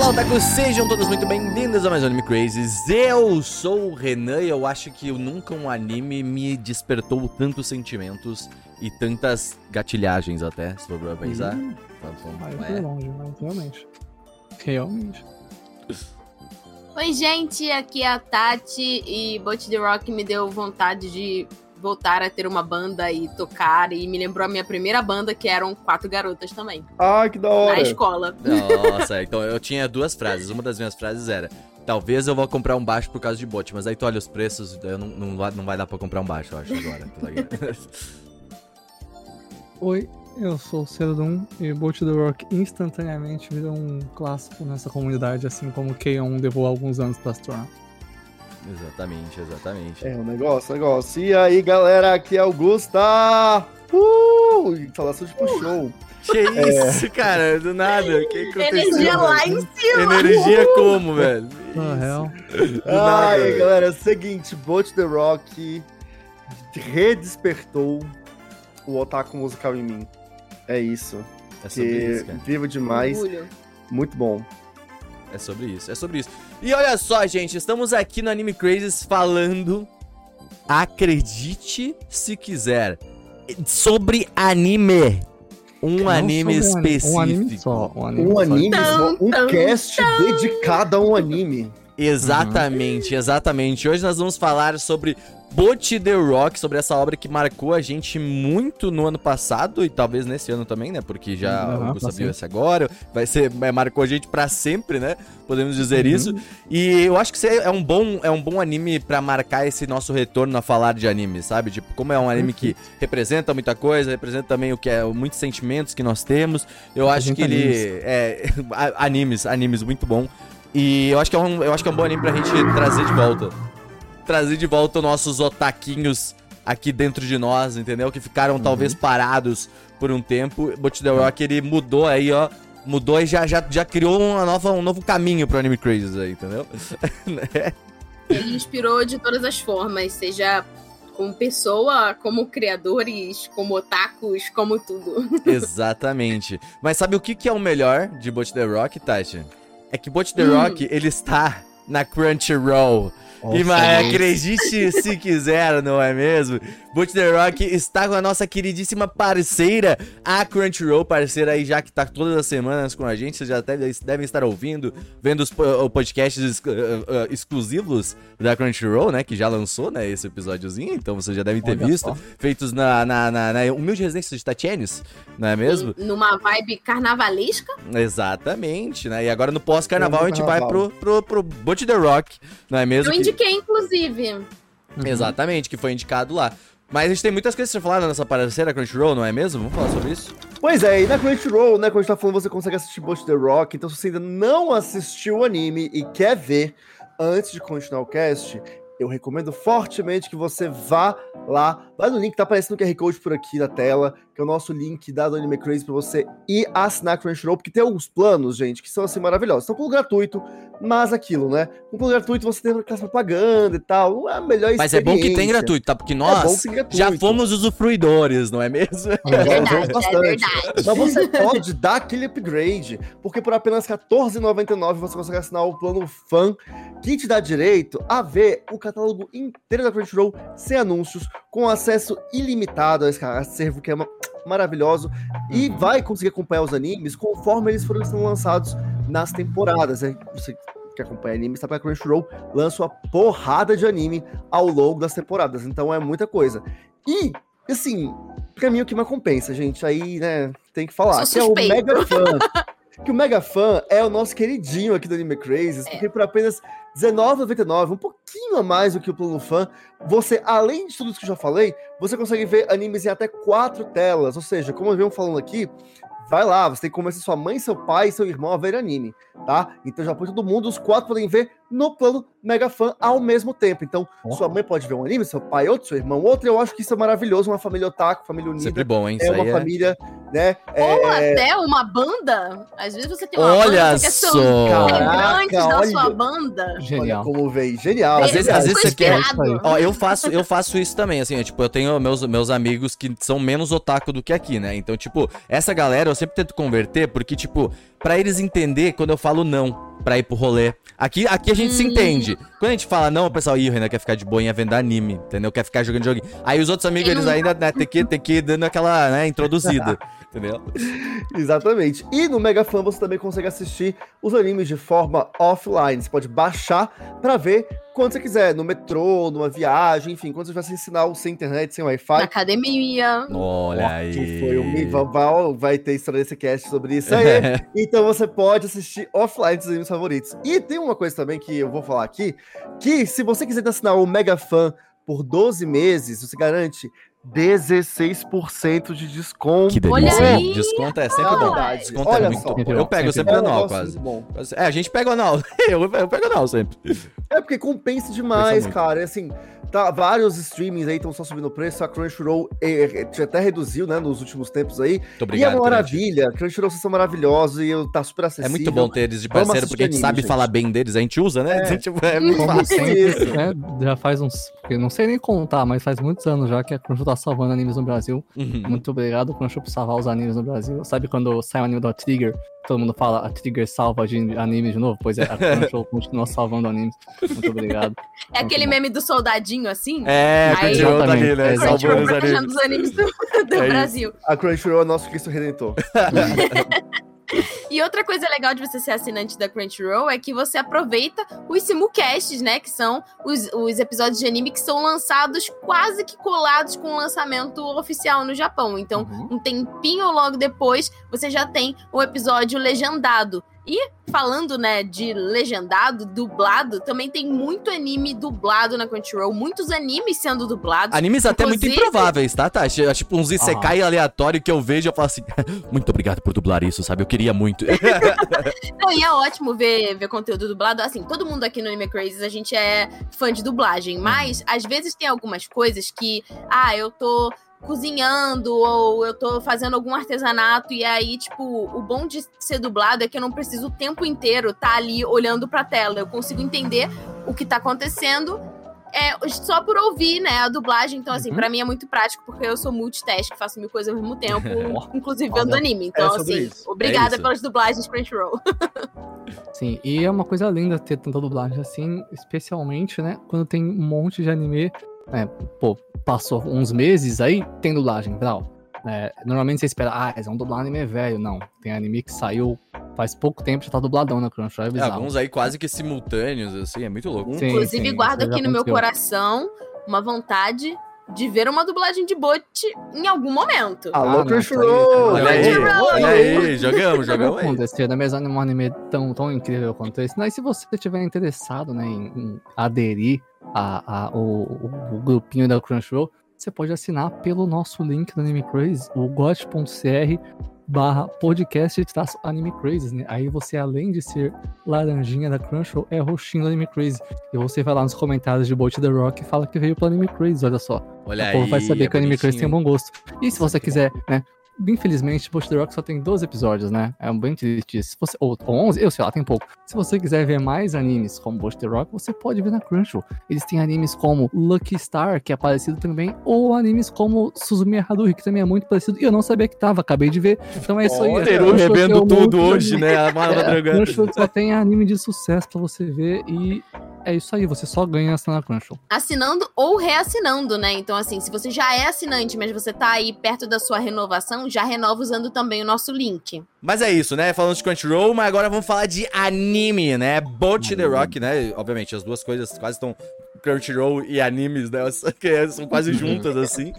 Olá, otakus, sejam todos muito bem-vindos a mais um Anime Crazes. Eu sou o Renan e eu acho que nunca um anime me despertou tantos sentimentos e tantas gatilhagens até, se for pra pensar. Hum. Tá bom, Vai é. longe, mas realmente. Realmente. Oi, gente, aqui é a Tati e Bot The Rock me deu vontade de voltar a ter uma banda e tocar e me lembrou a minha primeira banda que eram quatro garotas também, Ai, que da hora. na escola. Nossa, então eu tinha duas frases. Uma das minhas frases era: Talvez eu vou comprar um baixo por causa de bot, mas aí tu olha os preços, eu não, não, vai, não vai dar pra comprar um baixo, eu acho, agora. tá? Oi, eu sou o Cerodum e Bolt the Rock instantaneamente virou um clássico nessa comunidade, assim como K-On! levou alguns anos pra se tornar. Exatamente, exatamente. É um negócio, negócio. E aí, galera, aqui é Augusta. Uh! Instalação de show. Que isso, cara? Do nada. O que aconteceu? Energia velho? lá em cima. Energia como, velho? Na real, Ai, velho. galera, é o seguinte, Bolt The Rock redespertou o otaku musical em mim. É isso. É sobre Que isso, cara. vivo demais. Orgulho. Muito bom. É sobre isso, é sobre isso. E olha só, gente, estamos aqui no Anime Crazes falando, acredite se quiser, sobre anime. Um anime específico. Um anime só. Um anime, Um só. anime, Tum, um cast dedicado a um anime. Exatamente, exatamente. Hoje nós vamos falar sobre Bot The Rock, sobre essa obra que marcou a gente muito no ano passado e talvez nesse ano também, né? Porque já o Augusto agora, vai ser, é, marcou a gente pra sempre, né? Podemos dizer Uhum. isso. E eu acho que é um bom, é um bom anime pra marcar esse nosso retorno a falar de anime, sabe? Tipo, como é um anime que representa muita coisa, representa também o que é muitos sentimentos que nós temos. Eu acho que ele é a- animes, animes muito bom. E eu acho que é um, eu acho que é um bom anime pra gente trazer de volta. Trazer de volta os nossos otaquinhos aqui dentro de nós, entendeu? Que ficaram talvez parados por um tempo. Bot The Rock, ele mudou aí, ó. Mudou e já, já, já criou uma nova, um novo caminho pro Anime Crazes aí, entendeu? Né? Ele inspirou de todas as formas, seja como pessoa, como criadores, como otakus, como tudo. Exatamente. Mas sabe o que, que é o melhor de Bot The Rock, Tati? É que Bot The Hum. Rock, ele está na Crunchyroll. E, mas acredite se quiser, não é mesmo? Boot The Rock está com a nossa queridíssima parceira, a Crunchyroll, parceira aí já que tá todas as semanas com a gente. Vocês já deve- devem estar ouvindo, vendo os po- podcasts ex- uh, uh, exclusivos da Crunchyroll, né? Que já lançou, né? Esse episódiozinho. Então vocês já devem ter Olha visto. só. Feitos na, na, na, na humilde residência de Tatienes, não é mesmo? Numa vibe carnavalesca. Exatamente, né? E agora no pós-carnaval a gente vai pro, pro, pro The Rock, não é mesmo? Eu Que- indiquei, inclusive. Uhum. Exatamente, que foi indicado lá. Mas a gente tem muitas coisas pra falar na nossa parceira Crunchyroll, não é mesmo? Vamos falar sobre isso? Pois é, e na Crunchyroll, né, quando a gente tá falando, você consegue assistir Bolt The Rock, então se você ainda não assistiu o anime e quer ver antes de continuar o cast, eu recomendo fortemente que você vá lá, vai no link que tá aparecendo o QR Code por aqui na tela, que é o nosso link da do Anime Crazy pra você ir assinar a Crunchyroll, porque tem alguns planos, gente, que são assim maravilhosos. São plano gratuito, mas aquilo, né? Com plano gratuito você tem aquela propaganda e tal, é a melhor Mas é bom que tem gratuito, tá? Porque É nós gratuito. já fomos usufruidores, não é mesmo? É Já verdade, é bastante. verdade. Mas você pode dar aquele upgrade, porque por apenas R$14,99 você consegue assinar o plano Fan, que te dá direito a ver o catálogo inteiro da Crunchyroll sem anúncios, com acesso ilimitado a esse acervo que é ma- maravilhoso, e vai conseguir acompanhar os animes conforme eles foram sendo lançados nas temporadas. né? Você que acompanha anime sabe que a Crunchyroll lança uma porrada de anime ao longo das temporadas, então é muita coisa. E, assim, pra mim o que mais compensa, gente, aí, né, tem que falar, que é o. Mega Fan. que o Mega Fan é o nosso queridinho aqui do Anime Crazes, É. porque por apenas R$19,99, um pouquinho a mais do que o plano Fan, você, além de tudo isso que eu já falei, você consegue ver animes em até quatro telas, ou seja, como eu venho falando aqui, vai lá, você tem que convencer sua mãe, seu pai e seu irmão a ver anime, tá? Então já põe todo mundo, os quatro podem ver no plano Mega Fan ao mesmo tempo. Então, Ó. sua mãe pode ver um anime, seu pai outro, seu irmão outro, eu acho que isso é maravilhoso, uma família otaku, família unida, Sempre bom, hein? é Isso uma aí é... família, né? Ou É, até uma banda. Às vezes você tem uma Olha banda que só! Caraca, integrantes da olha. sua banda. Genial. Olha como veio, genial. Às vezes- às vezes você quer-. Ó, eu faço, eu faço isso também, assim, é, tipo, eu tenho meus, meus amigos que são menos otaku do que aqui, né? Então, tipo, essa galera eu sempre tento converter, porque, tipo, pra eles entender quando eu falo não. Pra ir pro rolê. Aqui, aqui a gente se Hum. entende. Quando a gente fala, não, o pessoal, ih, o Renan quer ficar de boinha vendo anime, entendeu? Quer ficar jogando joguinho. Aí os outros amigos, Ele eles não- ainda, né, tem que, tem que ir dando aquela, né, introduzida, entendeu? Exatamente. E no Mega Fan você também consegue assistir os animes de forma offline. Você pode baixar pra ver quando você quiser, no metrô, numa viagem, enfim, quando você vai sem sinal, sem internet, sem Na Wi-Fi. academia. Olha aí. que foi o Mivaval, vai ter história desse cast sobre isso aí. então você pode assistir offline dos animes favoritos. E tem uma coisa também que eu vou falar aqui, que se você quiser assinar o Mega Fan por 12 meses, você garante 16% de desconto. Que Olha delícia. aí. Desconto é sempre bom. Verdade. Desconto Olha é muito só. bom. Eu pego sempre É um anual, quase. bom. É, a gente pega anual. Eu, eu pego anual sempre. É porque compensa demais, cara. É Assim, tá, vários streamings aí estão só subindo o preço. A Crunchyroll eh, eh, até reduziu, né, nos últimos tempos aí. Muito e é obrigado. uma maravilha. Crunchyroll, vocês são maravilhosos e eu, tá super É acessível. muito bom ter eles de parceiro, porque a gente sabe gente. falar bem deles, a gente usa, né? É. Tipo, é muito fácil. sempre, Isso. né, já faz uns. Eu não sei nem contar, mas faz muitos anos já que a Crunchyroll tá salvando animes no Brasil. Uhum. Muito obrigado, Crunchyroll, por salvar os animes no Brasil. Sabe quando sai um anime da Trigger, todo mundo fala a Trigger salva de anime de novo? Pois é, a Crunchyroll continua salvando animes. Muito obrigado. É aquele bom. meme do soldadinho, assim? É, Aí- Crunchyroll tá ali, né? Salvando Crunchyroll os animes. do, do É isso. Brasil. A Crunchyroll é nosso Cristo Redentor. E outra coisa legal de você ser assinante da Crunchyroll é que você aproveita os simulcasts, né? Que são os, os episódios de anime que são lançados quase que colados com o lançamento oficial no Japão. Então, Uhum. um tempinho logo depois, você já tem o episódio legendado. E falando, né, de legendado, dublado, também tem muito anime dublado na Crunchyroll, muitos animes sendo dublados. Animes até muito improváveis, tá, tá? Tipo uns Isekai aleatório que eu vejo e eu falo assim, muito obrigado por dublar isso, sabe? Eu queria muito. Não, e é ótimo ver, ver conteúdo dublado. Assim, todo mundo aqui no Anime Crazes, a gente é fã de dublagem. Mas, às vezes, tem algumas coisas que... Ah, eu tô cozinhando ou eu tô fazendo algum artesanato e aí, tipo, o bom de ser dublado é que eu não preciso o tempo inteiro estar ali olhando pra tela. Eu consigo entender o que tá acontecendo é, só por ouvir, né, a dublagem. Então, assim, Uhum. pra mim é muito prático porque eu sou multitask, faço mil coisas ao mesmo tempo, inclusive vendo anime. Então, é assim, isso. obrigada É pelas dublagens Crunchyroll. Sim, e é uma coisa linda ter tanta dublagem assim, especialmente, né? Quando tem um monte de anime. Né, pô, passou uns meses aí, tem dublagem, Brau. É, normalmente você espera, ah, eles vão dublar anime velho. Não, tem anime que saiu faz pouco tempo, já tá dubladão na Crunchyroll, é É, alguns aí quase que simultâneos, assim, é muito louco. Sim, Inclusive, sim, guardo aqui no meu coração uma vontade de ver uma dublagem de bot em algum momento. Alô, Ah, Crunchyroll! Olha aí, olha aí, jogamos, jogamos aí. acontecer, né? Mas um anime tão, tão incrível quanto esse. Mas se você estiver interessado né, em, em aderir a, a- o, o- o grupinho da Crunchyroll, você pode assinar pelo nosso link do Anime Craze, o got.cr barra podcast anime crazy, né? Aí você, além de ser laranjinha da Crunchyroll, é roxinho do Anime Crazy. E você vai lá nos comentários de Bolt The Rock e fala que veio pro Anime Crazy, olha só. Olha o povo vai saber é que o Anime Crazy tem bonitinho. bom gosto. E se você quiser, né? Infelizmente, Bush The Rock só tem 12 episódios, né? É bem triste. Se você, ou, ou 11, eu sei lá, tem pouco. Se você quiser ver mais animes como Bush The Rock, você pode ver na Crunchyroll. Eles têm animes como Lucky Star, que é parecido também, ou animes como Suzumi Haruhi, que também é muito parecido. E eu não sabia que tava, acabei de ver. Então é isso aí. A Teru revendo um tudo hoje, anime. né? A mala É, a. Crunchyroll só tem anime de sucesso pra você ver e é isso aí, você só ganha essa na Crunchyroll. Assinando ou reassinando, né? Então, assim, se você já é assinante, mas você tá aí perto da sua renovação, já renova usando também o nosso link. Mas é isso, né? Falando de Crunchyroll, mas agora vamos falar de anime, né? Boat the Rock, né? Obviamente, as duas coisas quase estão Crunchyroll e animes, né? Que são quase juntas, assim.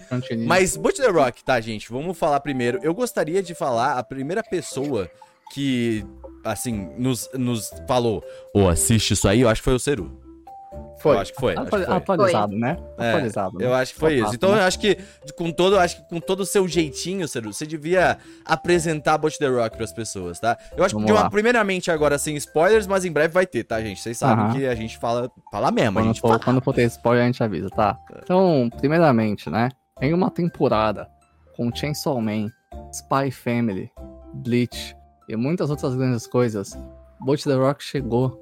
Mas Boat the Rock, tá, gente? Vamos falar primeiro. Eu gostaria de falar a primeira pessoa que, assim, nos, nos falou, ô, assiste isso aí, eu acho que foi o Seru. Foi. Eu acho que foi. acho que Atu- foi. Atualizado, né? É, Atualizado. né? Eu acho que foi Só isso. Então né? eu acho que com todo, eu acho que com todo o seu jeitinho, Seru, você devia apresentar Bot the Rock pras pessoas, tá? Eu acho Vamos que uma- primeiramente agora sem spoilers, mas em breve vai ter, tá, gente? Vocês sabem Aham. que a gente fala, fala mesmo, a Quando gente for, fala. quando for ter spoiler, a gente avisa, tá? Então, primeiramente, né? Em uma temporada com Chainsaw Man, Spy Family, Bleach e muitas outras grandes coisas, Bolt The Rock chegou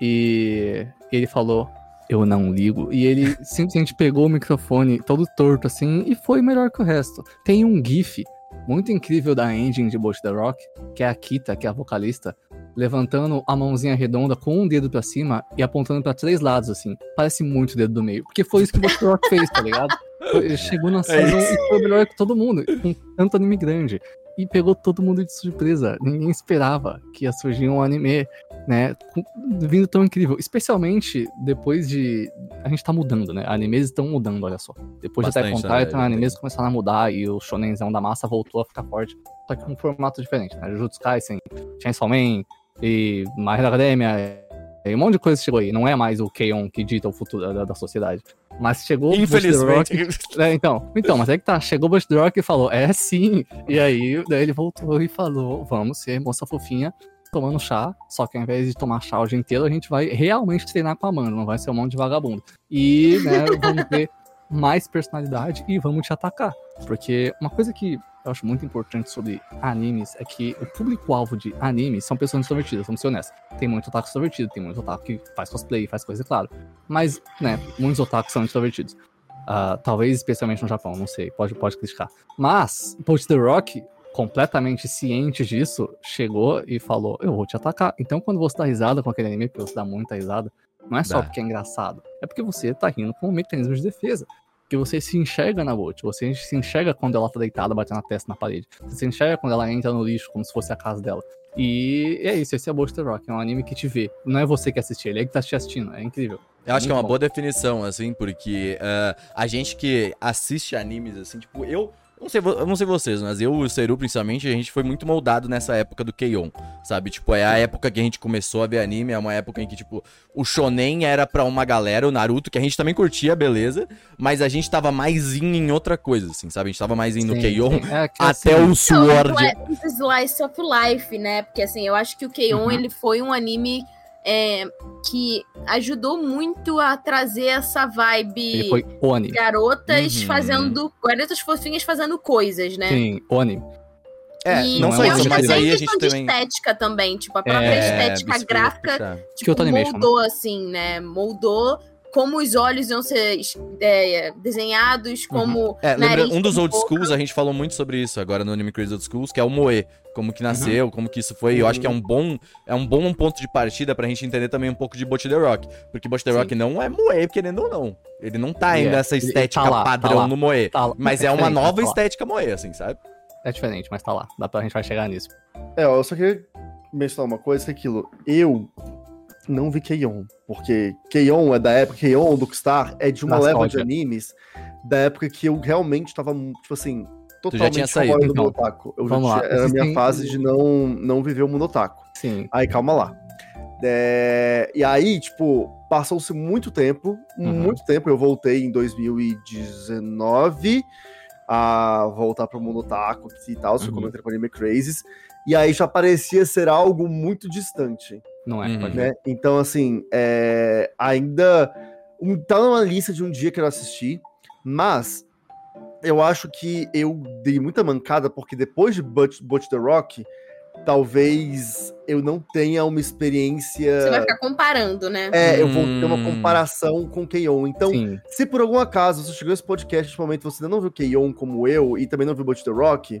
e ele falou: Eu não ligo. E ele simplesmente pegou o microfone todo torto assim e foi melhor que o resto. Tem um GIF muito incrível da engine de Bolt The Rock, que é a Kita, que é a vocalista, levantando a mãozinha redonda com um dedo pra cima e apontando pra três lados, assim. Parece muito o dedo do meio. Porque foi isso que o Buster Rock fez, tá ligado? Ele chegou na season e foi melhor que todo mundo, com tanto anime grande. E pegou todo mundo de surpresa. Ninguém esperava que ia surgir um anime, né? vindo tão incrível. Especialmente depois de. A gente tá mudando, né? Animes estão mudando, olha só. Depois de Attack on Bastante, né? Titan, animes começaram a mudar e o shonenzão da massa voltou a ficar forte. Só que com um formato diferente, né? Jujutsu Kaisen, Chainsaw Man e My Hero Academia. E um monte de coisa chegou aí. Não é mais o Keion que dita o futuro da, da sociedade. Mas chegou Buster Rock Infelizmente. é, então, então, mas é que tá, chegou o Bush Rock e falou, é sim. E aí, daí ele voltou e falou, vamos ser moça fofinha tomando chá, só que ao invés de tomar chá o dia inteiro, a gente vai realmente treinar com a Amanda, não vai ser um monte de vagabundo. E, né, vamos ter mais personalidade e vamos te atacar. Porque uma coisa que eu acho muito importante sobre animes é que o público-alvo de animes são pessoas extrovertidas, vamos ser honestos. Tem muito otaku extrovertido, tem muito otaku que faz cosplay, faz coisa, claro. Mas, né, muitos otakus são introvertidos. Ah, talvez especialmente no Japão, não sei, pode, pode criticar. Mas, Post The Rock, completamente ciente disso, chegou e falou: Eu vou te atacar. Então, quando você dá risada com aquele anime, porque você dá muita risada, não é só Dá. porque é engraçado, é porque você tá rindo com um mecanismo de defesa. Porque você se enxerga na Bolt, você se enxerga quando ela tá deitada batendo a testa na parede. Você se enxerga quando ela entra no lixo, como se fosse a casa dela. E é isso, esse é Buster Rock, é um anime que te vê. Não é você que assiste ele, é que tá te assistindo, é incrível. Eu acho que é uma Muito boa definição, assim, porque ah, a gente que assiste animes, assim, tipo, eu. Eu Não sei, não sei vocês, mas eu e o Seru, principalmente, a gente foi muito moldado nessa época do Keion, sabe? Tipo, é a época que a gente começou a ver anime, é uma época em que, tipo, o shonen era pra uma galera, o Naruto, que a gente também curtia, beleza, mas a gente tava mais in em outra coisa, assim, sabe? A gente tava mais in no Sim, Keion. É que, até assim, o Sword. Então, Sli- Slice of Life, né? Porque assim, eu acho que o Keion, Uhum. ele foi um anime é, que ajudou muito a trazer essa vibe Ele foi garotas Uhum. fazendo. Garotas fofinhas fazendo coisas, né? Sim, o anime. É, e, não é só isso, mas aí a gente questão de também... estética também, tipo, a própria É, estética gráfica tipo, Animation, né? moldou, assim, né? Moldou como os olhos iam ser é, desenhados, como. É, lembra, nariz, um dos old boca. schools, a gente falou muito sobre isso agora no Anime Crazy Old Schools, que é o Moe. Como que nasceu, como que isso foi. Eu acho que é um bom é um bom ponto de partida pra gente entender também um pouco de Bot The Rock. Porque Bot The Sim. Rock não é Moe, querendo ou não. Ele não tá ainda é. essa Ele- ele estética tá lá, tá padrão lá. no Moe. Tá. Mas é uma diferente, mas nova tá estética Moe, assim, sabe? É diferente, mas tá lá. Dá pra, a gente vai chegar nisso. É, eu só queria mencionar uma coisa, que é aquilo. Eu não vi Keion, porque Keion é da época, Keion do Star é de uma Nostalgia. leva de animes da época que eu realmente tava, tipo assim, totalmente fora do então. mundo otaku. Eu já Vamos lá, tinha, era a minha fase de não, não viver o mundo otaku. Sim. Aí, calma lá. É, e aí, tipo, passou-se muito tempo, Uhum. muito tempo. Eu voltei em 2019 a voltar pro mundo otaku e tal, Uhum. quando eu entrei pro Anime Crazes. E aí já parecia ser algo muito distante, Não é, Uhum. né? Então, assim, é, ainda um, tá numa lista de um dia que eu assisti, mas eu acho que eu dei muita mancada, porque depois de Butch, Butch the Rock, talvez eu não tenha uma experiência. Você vai ficar comparando, né? É, eu vou ter uma Hum. comparação com Keion. Então, Sim. se por algum acaso você chegou nesse podcast nesse momento você ainda não viu Keion como eu e também não viu Butch the Rock,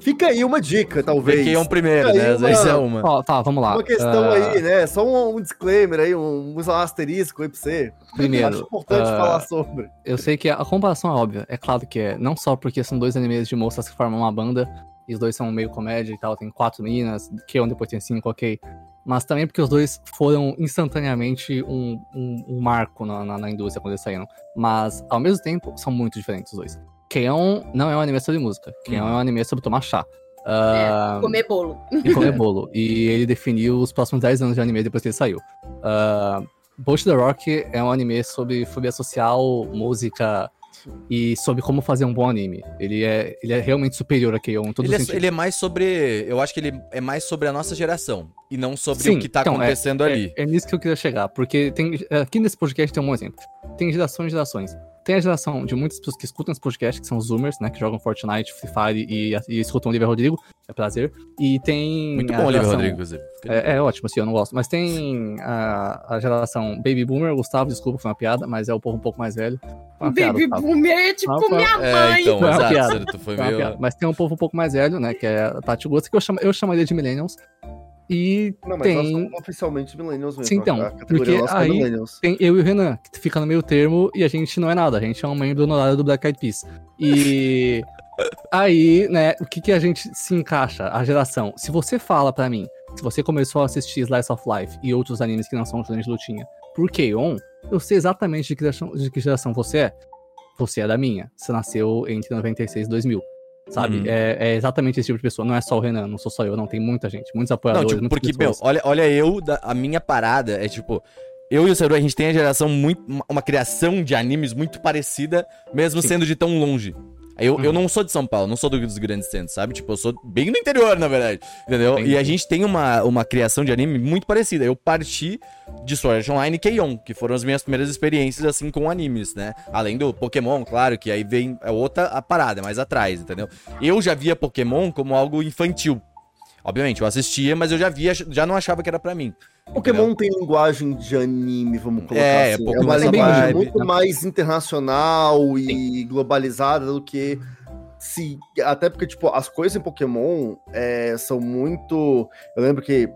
fica aí uma dica, talvez. Peguei um primeiro, né? Às vezes é uma-. Ó, tá, vamos lá. Uma questão Ah, aí, né? Só um, um disclaimer aí, um, um asterisco aí pra você. Acho Primeiro, importante ah, falar sobre. eu sei que a comparação é óbvia. É claro que é. Não só porque são dois animes de moças que formam uma banda, e os dois são meio comédia e tal, tem quatro meninas, que onde depois tem cinco, ok. Mas também porque os dois foram instantaneamente um, um, um marco na, na, na indústria quando eles saíram. Mas, ao mesmo tempo, são muito diferentes os dois. Keion não é um anime sobre música. Keion Uhum. é um anime sobre tomar chá. Ah, Comer bolo. e comer bolo. E ele definiu os próximos 10 anos de anime depois que ele saiu. Uh, Bolt the Rock é um anime sobre fobia social, música e sobre como fazer um bom anime. Ele é, ele é realmente superior a Keion em todos Ele os é, sentidos. ele é mais sobre. Eu acho que ele é mais sobre a nossa geração. E não sobre Sim, o que tá então, é- acontecendo ali. É, é nisso que eu queria chegar, porque tem, aqui nesse podcast tem um bom exemplo. Tem gerações e gerações. Tem a geração de muitas pessoas que escutam esse podcast, que são os Zoomers, né? Que jogam Fortnite, Free Fire e, e escutam o Oliver Rodrigo. É prazer. E tem. Muito bom, Oliver Rodrigo, inclusive. É, é ótimo, assim, eu não gosto. Mas tem a, a geração Baby Boomer, Gustavo, desculpa, foi uma piada, mas é o povo um pouco mais velho. Piada, Baby Gustavo. Boomer é tipo minha É, mãe. então, Foi exato. piada. Tu foi meio. piada. Mas tem um povo um pouco mais velho, né? Que é a Tati Gosta, que eu, chamo, eu chamaria de Millennials. E Não, mas tem... nós somos oficialmente millennials mesmo. Sim, então, a porque aí-. Tem eu e o Renan, que fica no meio termo e a gente não é nada, a gente é um membro honorário do Black Eyed Peas. E aí, né, o que, que a gente se encaixa? A geração. Se você fala pra mim, se você começou a assistir Slice of Life e outros animes que não são de lutinha por K-On!, eu sei exatamente de que, geração, de que geração você é. Você é da minha. Você nasceu entre 96 e 2000. Sabe? Uhum. É, é exatamente esse tipo de pessoa. Não é só o Renan, não sou só eu, não. Tem muita gente, muitos Não, apoiadores. tipo, muitas porque, meu, olha, olha eu, a minha parada é tipo. Eu e o Seru, a gente tem a geração muito. uma- Uma criação de animes muito parecida, mesmo Sim. sendo de tão longe. Eu, eu Uhum. não sou de São Paulo, não sou do- dos grandes centros, sabe? Tipo, eu sou bem do interior, na verdade. Entendeu? Bem e a gente tem uma, uma criação de anime muito parecida. Eu parti de Sword Art Online e Keion, que foram as minhas primeiras experiências, assim, com animes, né? Além do Pokémon, claro, que aí vem é outra a parada, mais atrás, entendeu? Eu já via Pokémon como algo infantil. Obviamente, eu assistia, mas eu já via, já não achava que era pra mim. Pokémon tem linguagem de anime, vamos colocar É, assim. é É, pouco uma linguagem vibe, muito né? mais internacional e globalizada do que se até porque tipo as coisas em Pokémon é, são muito eu lembro que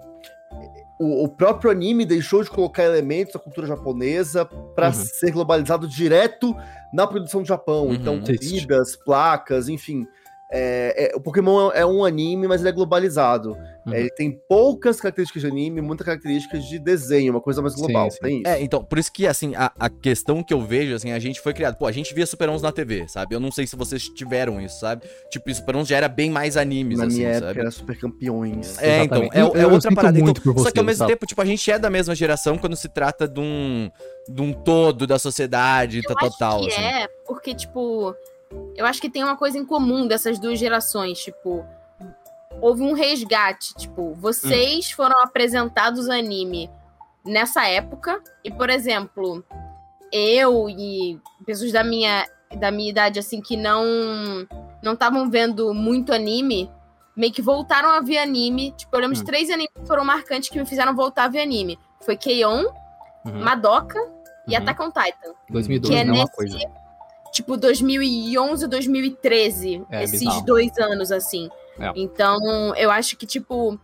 o, o próprio anime deixou de colocar elementos da cultura japonesa para Uhum. ser globalizado direto na produção do Japão Uhum. então Triste. comidas placas enfim é, é, o Pokémon é um anime mas ele é globalizado Uhum. É, ele tem poucas características de anime, muitas características de desenho, uma coisa mais Sim, global. sim. Tem isso. É, então, por isso que, assim, a, a questão que eu vejo, assim, a gente foi criado. Pô, a gente via Super 11 na TV, sabe? Eu não sei se vocês tiveram isso, sabe? Tipo, Super 11 já era bem mais animes, Na assim, minha época sabe? era super campeões. É, então, Exatamente. é, Eu- é eu outra parada. muito Então, por só que ao mesmo sabe? tempo, tipo, a gente é da mesma geração quando se trata de um, de um todo da sociedade Eu tá, acho total, que assim. é, porque, tipo, eu acho que tem uma coisa em comum dessas duas gerações, tipo, houve um resgate, tipo, vocês Hum. foram apresentados anime nessa época, e, por exemplo, eu e pessoas da minha, da minha idade, assim, que não não estavam vendo muito anime, meio que voltaram a ver anime, tipo, eu lembro de Hum. três animes que foram marcantes que me fizeram voltar a ver anime. Foi Keion, Uhum. Madoka e Uhum. Attack on Titan. 2012 que é não é uma nesse- coisa. Tipo 2011, 2013, É, esses bizarro. dois anos assim. É. Então, eu acho que tipo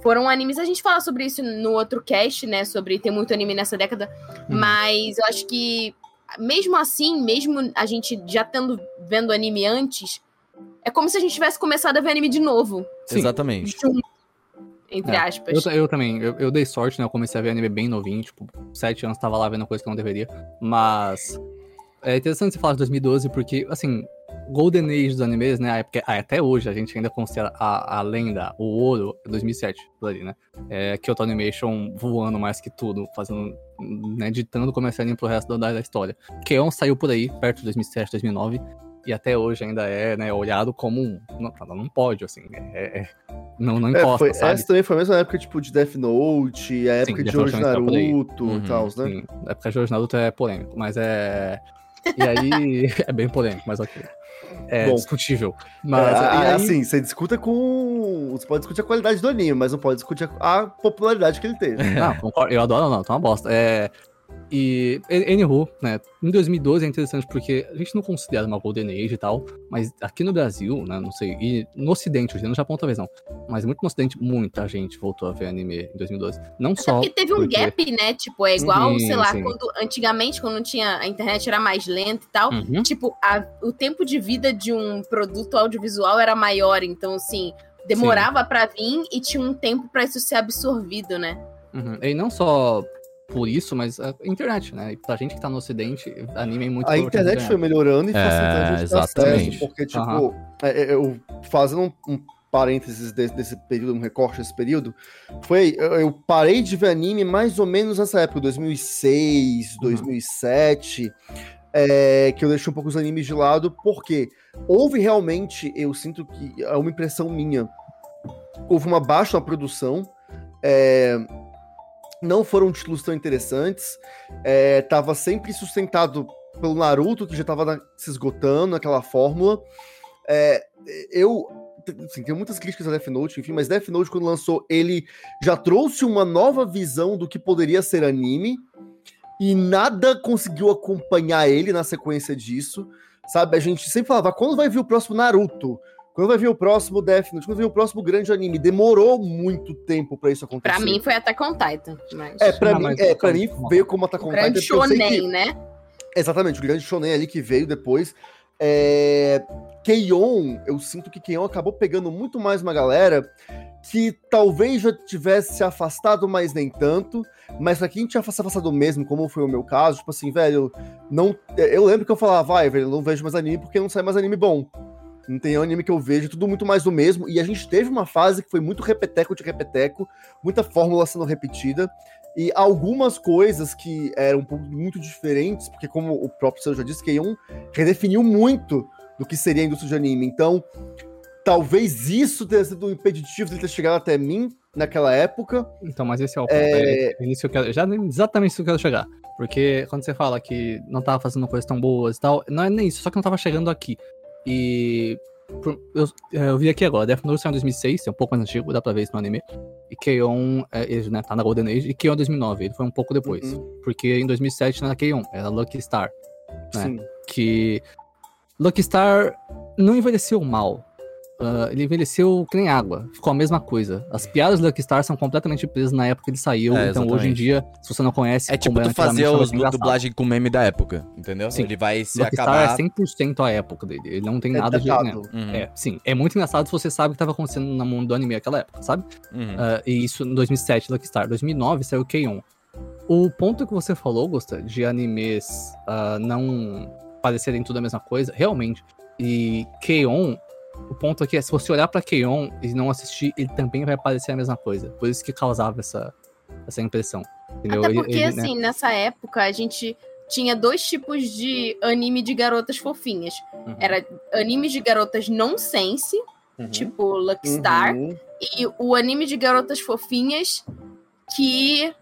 foram animes, a gente fala sobre isso no outro cast, né, sobre ter muito anime nessa década, Uhum. mas eu acho que mesmo assim, mesmo a gente já tendo vendo anime antes, é como se a gente tivesse começado a ver anime de novo, Sim. Exatamente. junto, entre É, aspas. Eu, eu também, eu, eu dei sorte, né? Eu comecei a ver anime bem novinho, tipo, sete anos tava lá vendo coisa que eu não deveria. Mas é interessante você falar de 2012, porque, assim, Golden Age dos animes, né? a época- ah, até hoje a gente ainda considera a, a lenda, o ouro, 2007, por ali, né? É, Kyoto Animation voando mais que tudo, fazendo, né, ditando como é pro resto da, da história. Keon saiu por aí, perto de 2007, 2009, e até hoje ainda é, né, olhado como um, não, não pode, assim, é, é- não, não É, encosta, foi, essa também foi a mesma época tipo, de Death Note, a época de Note Jorge também tá. Naruto Uhum, e tal, né? Sim, é porque a Jorge Naruto é polêmico, mas é. E aí. é bem polêmico, mas ok. É Bom. discutível. É, Mas e aí- assim, você discuta com. Você pode discutir a qualidade do anime, mas não pode discutir a, a popularidade que ele teve. Não, concordo, eu adoro, não, tá uma bosta. É. E, anywho, né, em 2012 é interessante porque a gente não considera uma Golden Age e tal, mas aqui no Brasil, né, não sei, e no Ocidente, hoje no Japão talvez não, mas muito no Ocidente, muita gente voltou a ver anime em 2012. Não Até só. porque teve um porque- gap, né? Tipo, é igual, sei lá, sim. quando antigamente, quando tinha a internet era mais lenta e tal, Uhum. tipo, a- o tempo de vida de um produto audiovisual era maior, então, assim, demorava pra vir e tinha um tempo pra isso ser absorvido, né? Uhum. E não só por isso, mas a internet, né? E pra gente que tá no ocidente, anime é muito A internet foi melhorando e É, facilitando a gente ter exatamente. acesso, porque, tipo, Aham. é, é, eu fazendo um, um parênteses desse, desse período, um recorte desse período, foi, eu, eu parei de ver anime mais ou menos nessa época, 2006, Uhum. 2007, é, que eu deixei um pouco os animes de lado, porque houve realmente, eu sinto que é uma impressão minha, houve uma baixa na produção, é, não foram títulos tão interessantes, é, tava sempre sustentado pelo Naruto, que já tava na- se esgotando naquela fórmula. É, eu. Assim, tem muitas críticas a Death Note, enfim, mas Death Note, quando lançou, ele já trouxe uma nova visão do que poderia ser anime, e nada conseguiu acompanhar ele na sequência disso. Sabe, a gente sempre falava, quando vai vir o próximo Naruto? Quando vai vir o próximo Death Note, quando vai vir o próximo grande anime, demorou muito tempo pra isso acontecer. Pra mim foi Attack on Titan. Mas... É, pra Não, mim, mas é, pra mim veio como Attack o on grande Titan, sei shonen, que- né? Exatamente, o grande shonen ali que veio depois. É... Keion, eu sinto que Keion acabou pegando muito mais uma galera que talvez já tivesse se afastado, mas nem tanto. Mas pra quem tinha se afastado mesmo, como foi o meu caso, tipo assim, velho, não. Eu lembro que eu falava, vai, velho, eu não vejo mais anime porque não sai mais anime bom. Não tem anime que eu vejo, tudo muito mais do mesmo. E a gente teve uma fase que foi muito repeteco de repeteco, muita fórmula sendo repetida. E algumas coisas que eram um pouco muito diferentes, porque como o próprio Sérgio já disse, Keion redefiniu muito do que seria a indústria de anime. Então, talvez isso tenha sido um impeditivo de ter chegado até mim naquela época. Então, mas esse é o ponto. É- É... Isso que eu já exatamente isso que eu quero chegar. Porque quando você fala que não tava fazendo coisas tão boas e tal, não é nem isso, só que não tava chegando aqui. E eu, é, eu vi aqui agora, Death Note saiu em 2006, é um pouco mais antigo, dá pra ver isso no anime. E Keion, é, ele né, tá na Golden Age, e Keion 2009, ele foi um pouco depois. Uhum. Porque em 2007 não era Keion, era Lucky Star. É. Sim. que Lucky Star não envelheceu mal. Ah, ele envelheceu que nem água. Ficou a mesma coisa. As piadas do Lucky Star são completamente presas na época que ele saiu. É, então hoje em dia, se você não conhece, É tipo como tu fazer os é dublagem com meme da época, entendeu? Sim. Ele vai se Lucky acabar. Star é 100% a época dele. Ele não tem É nada de. datado. né? Uhum, É, sim. É muito engraçado se você sabe o que estava acontecendo no mundo do anime naquela época, sabe? uhum. Ah, e isso em 2007, Lucky Star. 2009 saiu Keion. O ponto que você falou, Gusta, de animes ah, não parecerem tudo a mesma coisa, realmente. E Keion, o ponto aqui é, se você olhar pra Keion e não assistir, ele também vai parecer a mesma coisa. Por isso que causava essa, essa impressão. Entendeu? Até Ele- porque, ele, né, assim, nessa época, a gente tinha dois tipos de anime de garotas fofinhas. Uhum. Era animes de garotas nonsense, Uhum. tipo Lucky Star, Uhum. e o anime de garotas fofinhas que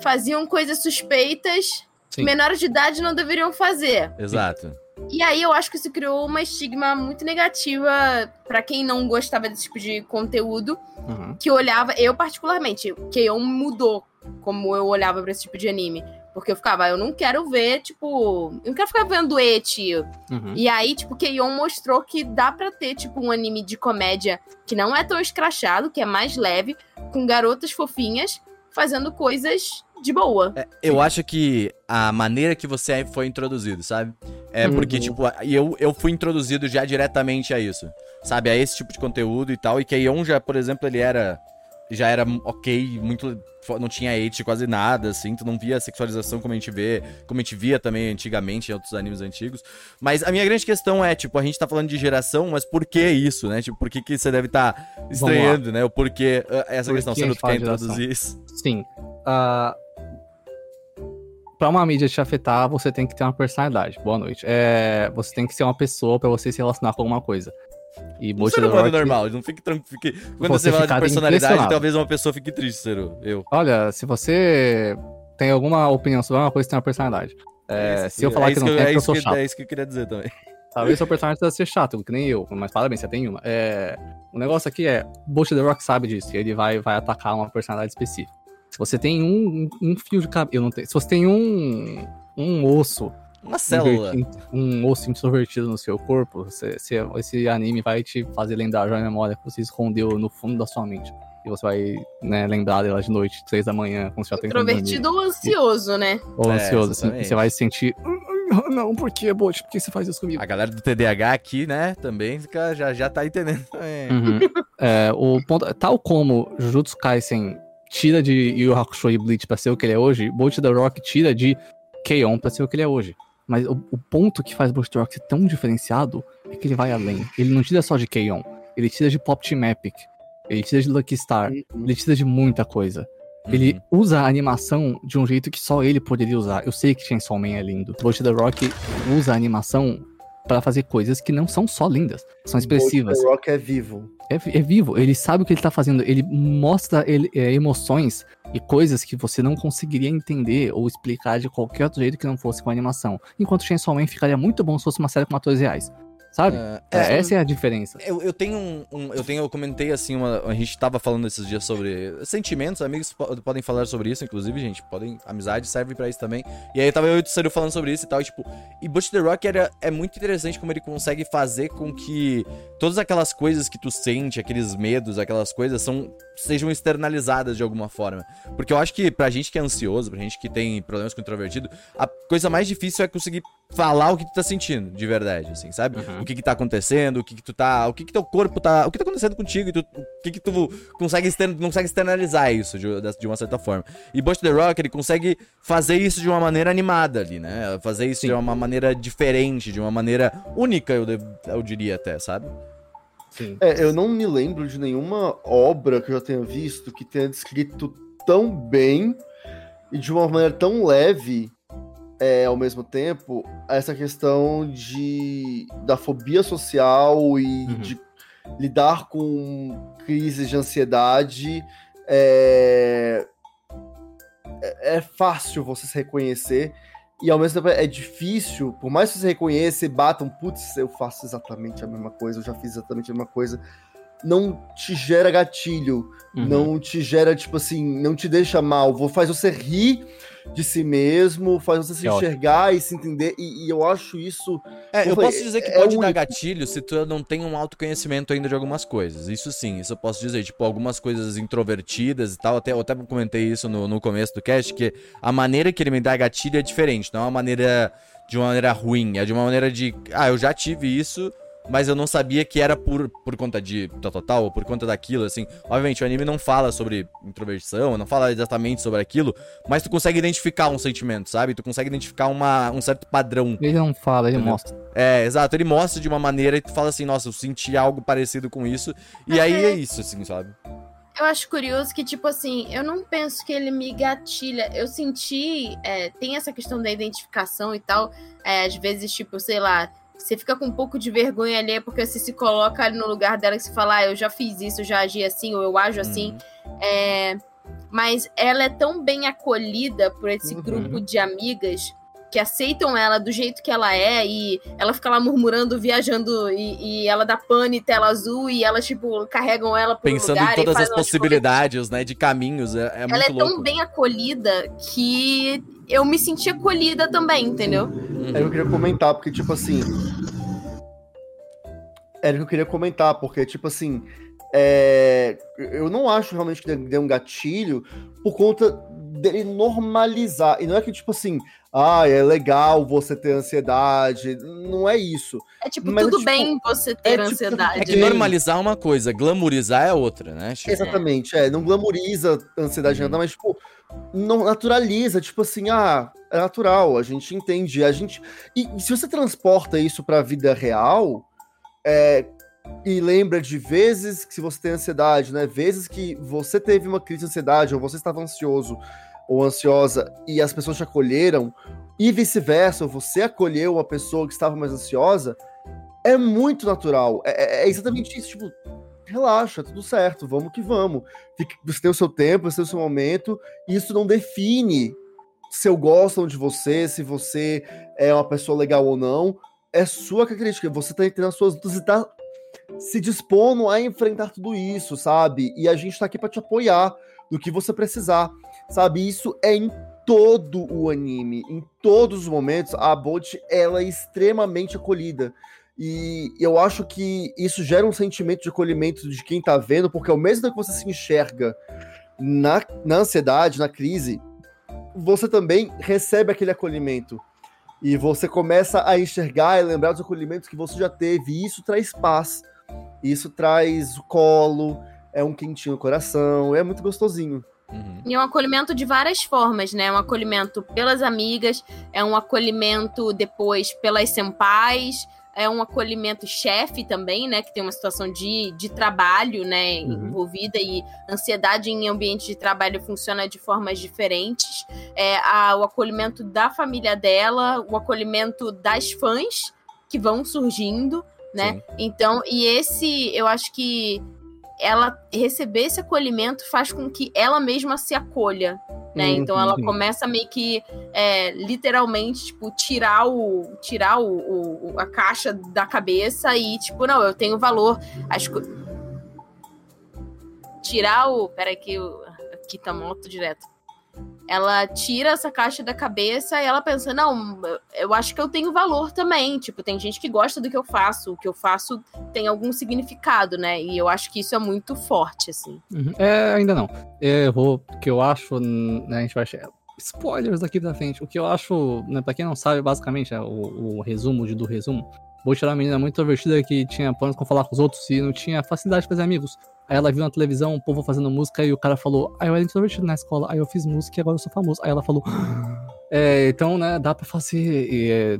faziam coisas suspeitas Sim. que menores de idade não deveriam fazer. Exato. E aí eu acho que isso criou uma estigma muito negativa pra quem não gostava desse tipo de conteúdo, Uhum. que olhava, eu particularmente, Keion mudou como eu olhava pra esse tipo de anime. Porque eu ficava, eu não quero ver, tipo, eu não quero ficar vendo eti. Uhum. E aí, tipo, Keion mostrou que dá pra ter, tipo, um anime de comédia que não é tão escrachado, que é mais leve, com garotas fofinhas fazendo coisas de boa. É, eu acho que a maneira que você foi introduzido, sabe? É Uhum. porque, tipo, eu, eu fui introduzido já diretamente a isso. Sabe? A esse tipo de conteúdo e tal. E Keion já, por exemplo, ele era. Já era ok, muito. Não tinha hate quase nada, assim. Tu não via a sexualização como a gente vê, como a gente via também antigamente em outros animes antigos. Mas a minha grande questão é, tipo, a gente tá falando de geração, mas por que isso, né? Tipo, por que, que você deve estar tá estranhando, né? O porquê. ah, Essa Por questão, que gente fala quer introduzir isso. Sim. Ah, pra uma mídia te afetar, você tem que ter uma personalidade. Boa noite. É, você tem que ser uma pessoa pra você se relacionar com alguma coisa. E Bolt ser humano normal, não fique tranquilo. Fique... Quando Você você, fala de personalidade, talvez uma pessoa fique triste, Ciro. Eu. Olha, se você tem alguma opinião sobre uma coisa, tem uma personalidade. É, se eu falar é que não tem, é é porque eu sou que, chato. é isso que eu queria dizer também. Talvez seu personagem deve ser chato, que nem eu, mas parabéns, você tem uma. É, o negócio aqui é, Bolt the Rock sabe disso, e ele vai, vai atacar uma personalidade específica. Se você tem um, um, fio de cabelo, não tem, se você tem um, um osso, Uma célula. um osso introvertido no seu corpo, você, você- esse anime vai te fazer lembrar a memória que você escondeu no fundo da sua mente. E você vai né, lembrar dela de noite, três da manhã, quando você já tem Introvertido ou ansioso, né? ou É, ansioso, assim, você vai se sentir. "Ah, Não, por que, Bolt? Por que você faz isso comigo? A galera do TDAH aqui, né, também fica, já, já tá entendendo. também. Uhum. É, o ponto, tal como Jujutsu Kaisen tira de Yu Hakusho e Bleach pra ser o que ele é hoje, Bolt the Rock tira de Keion pra ser o que ele é hoje. Mas o, o ponto que faz Bolt the Rock ser tão diferenciado é que ele vai além. Ele não tira só de Keion, ele tira de Pop Team Epic, ele tira de Lucky Star, ele tira de muita coisa. Ele Uhum. usa a animação de um jeito que só ele poderia usar. Eu sei que Chainsaw Man é lindo. Bolt the Rock usa a animação pra fazer coisas que não são só lindas, são expressivas. O Rock é vivo. É, é vivo, ele sabe o que ele tá fazendo, ele mostra ele- é, emoções e coisas que você não conseguiria entender ou explicar de qualquer outro jeito que não fosse com animação. Enquanto Chainsaw Man ficaria muito bom se fosse uma série com atores reais. Sabe? É, é, essa é a diferença. Eu, eu tenho um, um, Eu tenho. Eu comentei assim, uma, a gente tava falando esses dias sobre sentimentos, amigos podem falar sobre isso, inclusive, gente. Podem. Amizade serve para isso também. E aí tava eu e o Ciro falando sobre isso e tal. E, tipo, e Butch The Rock era, é muito interessante como ele consegue fazer com que todas aquelas coisas que tu sente, aqueles medos, aquelas coisas, são, sejam externalizadas de alguma forma. Porque eu acho que pra gente que é ansioso, pra gente que tem problemas com introvertido, a coisa mais difícil é conseguir falar o que tu tá sentindo, de verdade, assim, sabe? Uhum. O que que tá acontecendo, o que que tu tá, o que que teu corpo tá, o que tá acontecendo contigo, e tu, o que que tu consegue, extern, consegue externalizar isso de, de, uma certa forma. E Bush The Rock, ele consegue fazer isso de uma maneira animada ali, né? Fazer isso Sim. de uma maneira diferente, de uma maneira única, eu, eu diria até, sabe? Sim. É, eu não me lembro de nenhuma obra que eu já tenha visto que tenha descrito tão bem e de uma maneira tão leve é, ao mesmo tempo, essa questão de da fobia social e uhum. de lidar com crises de ansiedade é, é, é fácil você se reconhecer e ao mesmo tempo é difícil, por mais que você reconheça e bata um putz, eu faço exatamente a mesma coisa, eu já fiz exatamente a mesma coisa, não te gera gatilho, uhum. não te gera, tipo assim, não te deixa mal, vou faz você rir de si mesmo, faz você se é enxergar ótimo. e se entender, e, e, eu acho isso. É, eu, eu posso dizer que é pode dar gatilho se tu não tem um autoconhecimento ainda de algumas coisas. Isso sim, isso eu posso dizer. Tipo, algumas coisas introvertidas e tal. Até, eu até comentei isso no, no começo do cast, que a maneira que ele me dá gatilho é diferente. Não é uma maneira de uma maneira ruim, é de uma maneira de. Ah, eu já tive isso mas eu não sabia que era por, por conta de total ou por conta daquilo, assim. Obviamente, o anime não fala sobre introversão, não fala exatamente sobre aquilo, mas tu consegue identificar um sentimento, sabe? Tu consegue identificar uma, um certo padrão. Ele não fala, ele mostra. É, exato, ele mostra de uma maneira e tu fala assim, nossa, eu senti algo parecido com isso, e aí é isso, assim, sabe? Eu acho curioso que, tipo assim, eu não penso que ele me gatilha. Eu senti. É, tem essa questão da identificação e tal. É, às vezes, tipo, sei lá, você fica com um pouco de vergonha ali, porque você se coloca ali no lugar dela e se fala, ah, eu já fiz isso, eu já agi assim, ou eu ajo assim. Uhum. É, mas ela é tão bem acolhida por esse uhum. grupo de amigas que aceitam ela do jeito que ela é e ela fica lá murmurando, viajando e, e ela dá pane, tela azul e elas, tipo, carregam ela por Pensando lugar em todas as possibilidades, né, de caminhos, é, é Ela é louco. tão bem acolhida que eu me senti acolhida também, entendeu? Uhum. É, eu queria comentar, porque, tipo assim... Era o que eu queria comentar, porque, tipo assim... É... eu não acho realmente que deu um gatilho por conta dele normalizar. E não é que, tipo assim, ah, é legal você ter ansiedade. Não é isso. É tipo, Mas, tudo é, tipo, bem você ter é, tipo, ansiedade. É que normalizar é uma coisa, glamorizar é outra, né? Tipo... Exatamente, é. Não glamoriza ansiedade uhum. nada, mas, tipo, não naturaliza, tipo assim, ah, é natural, a gente entende, a gente. E, e se você transporta isso pra vida real, é, e lembra de vezes que se você tem ansiedade, né? Vezes que você teve uma crise de ansiedade ou você estava ansioso ou ansiosa e as pessoas te acolheram, e vice-versa, você acolheu uma pessoa que estava mais ansiosa, é muito natural. É, é, é exatamente isso, tipo, relaxa, tudo certo, vamos que vamos. Você tem o seu tempo, você tem o seu momento, e isso não define se eu gosto de você, se você é uma pessoa legal ou não. É sua característica, você tá entendendo as suas lutas e tá se dispondo a enfrentar tudo isso, sabe? E a gente tá aqui para te apoiar no que você precisar sabe? Isso é em todo o anime, em todos os momentos, a Bot ela é extremamente acolhida. E eu acho que isso gera um sentimento de acolhimento de quem tá vendo, porque ao mesmo tempo que você se enxerga na, na ansiedade, na crise, você também recebe aquele acolhimento. E você começa a enxergar e lembrar dos acolhimentos que você já teve. E isso traz paz. Isso traz colo, é um quentinho no coração, é muito gostosinho. Uhum. E é um acolhimento de várias formas, né? Um acolhimento pelas amigas, é um acolhimento depois pelas senpais, é um acolhimento chefe também, né? Que tem uma situação de, de trabalho, né? Uhum. Envolvida e ansiedade em ambiente de trabalho funciona de formas diferentes. É a, o acolhimento da família dela, o acolhimento das fãs que vão surgindo, né? Sim. Então, e esse, eu acho que ela receber esse acolhimento faz com que ela mesma se acolha, Né? Uhum, Então ela começa meio que é, literalmente, tipo, tirar o. tirar o, o- a caixa da cabeça e, tipo, não, eu tenho valor. As Tirar o. Peraí, que o- aqui tá moto direto. Ela tira essa caixa da cabeça e ela pensa, não, eu acho que eu tenho valor também. Tipo, tem gente que gosta do que eu faço. O que eu faço tem algum significado, né? E eu acho que isso é muito forte, assim. Uhum. É, ainda não. Eu vou, o que eu acho, né, a gente vai. Spoilers daqui pra frente. O que eu acho, né, pra quem não sabe, basicamente, é o, o resumo de- do resumo. Vou tirar uma menina muito introvertida que tinha planos com falar com os outros e não tinha facilidade de fazer amigos. Aí ela viu na televisão o povo fazendo música e o cara falou: Ah, eu era introvertido na escola, aí eu fiz música e agora eu sou famoso. Aí ela falou: é, então, né, dá pra fazer, é,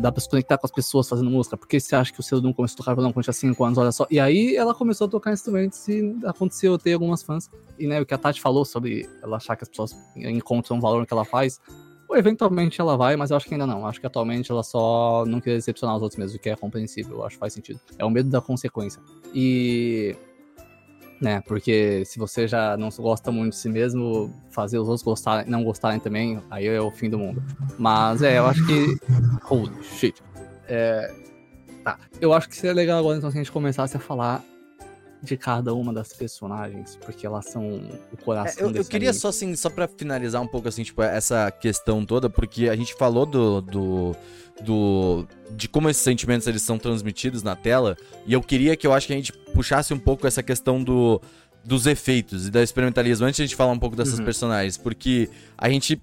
dá pra se conectar com as pessoas fazendo música. Por que você acha que o seu não começou a tocar violão quando tinha 5 anos? Olha só. E aí ela começou a tocar instrumentos e aconteceu eu ter algumas fãs. E né, o que a Tati falou sobre ela achar que as pessoas encontram valor no que ela faz. ou Eventualmente ela vai, mas eu acho que ainda não. Acho que atualmente ela só não quer decepcionar os outros mesmo, o que é compreensível. Eu acho que faz sentido. É o medo da consequência. E né? Porque se você já não gosta muito de si mesmo, fazer os outros gostarem, não gostarem também, aí é o fim do mundo. Mas é, eu acho que. Holy shit. É, tá. Eu acho que seria legal agora então se a gente começasse a falar de cada uma das personagens, porque elas são o É, coração eu, eu desse queria anime. só assim, só pra finalizar um pouco assim, tipo, essa questão toda, porque a gente falou do, do, do de como esses sentimentos eles são transmitidos na tela, e eu queria que eu acho que a gente puxasse um pouco essa questão do dos efeitos e da experimentalismo antes de a gente falar um pouco dessas Uhum. personagens, porque a gente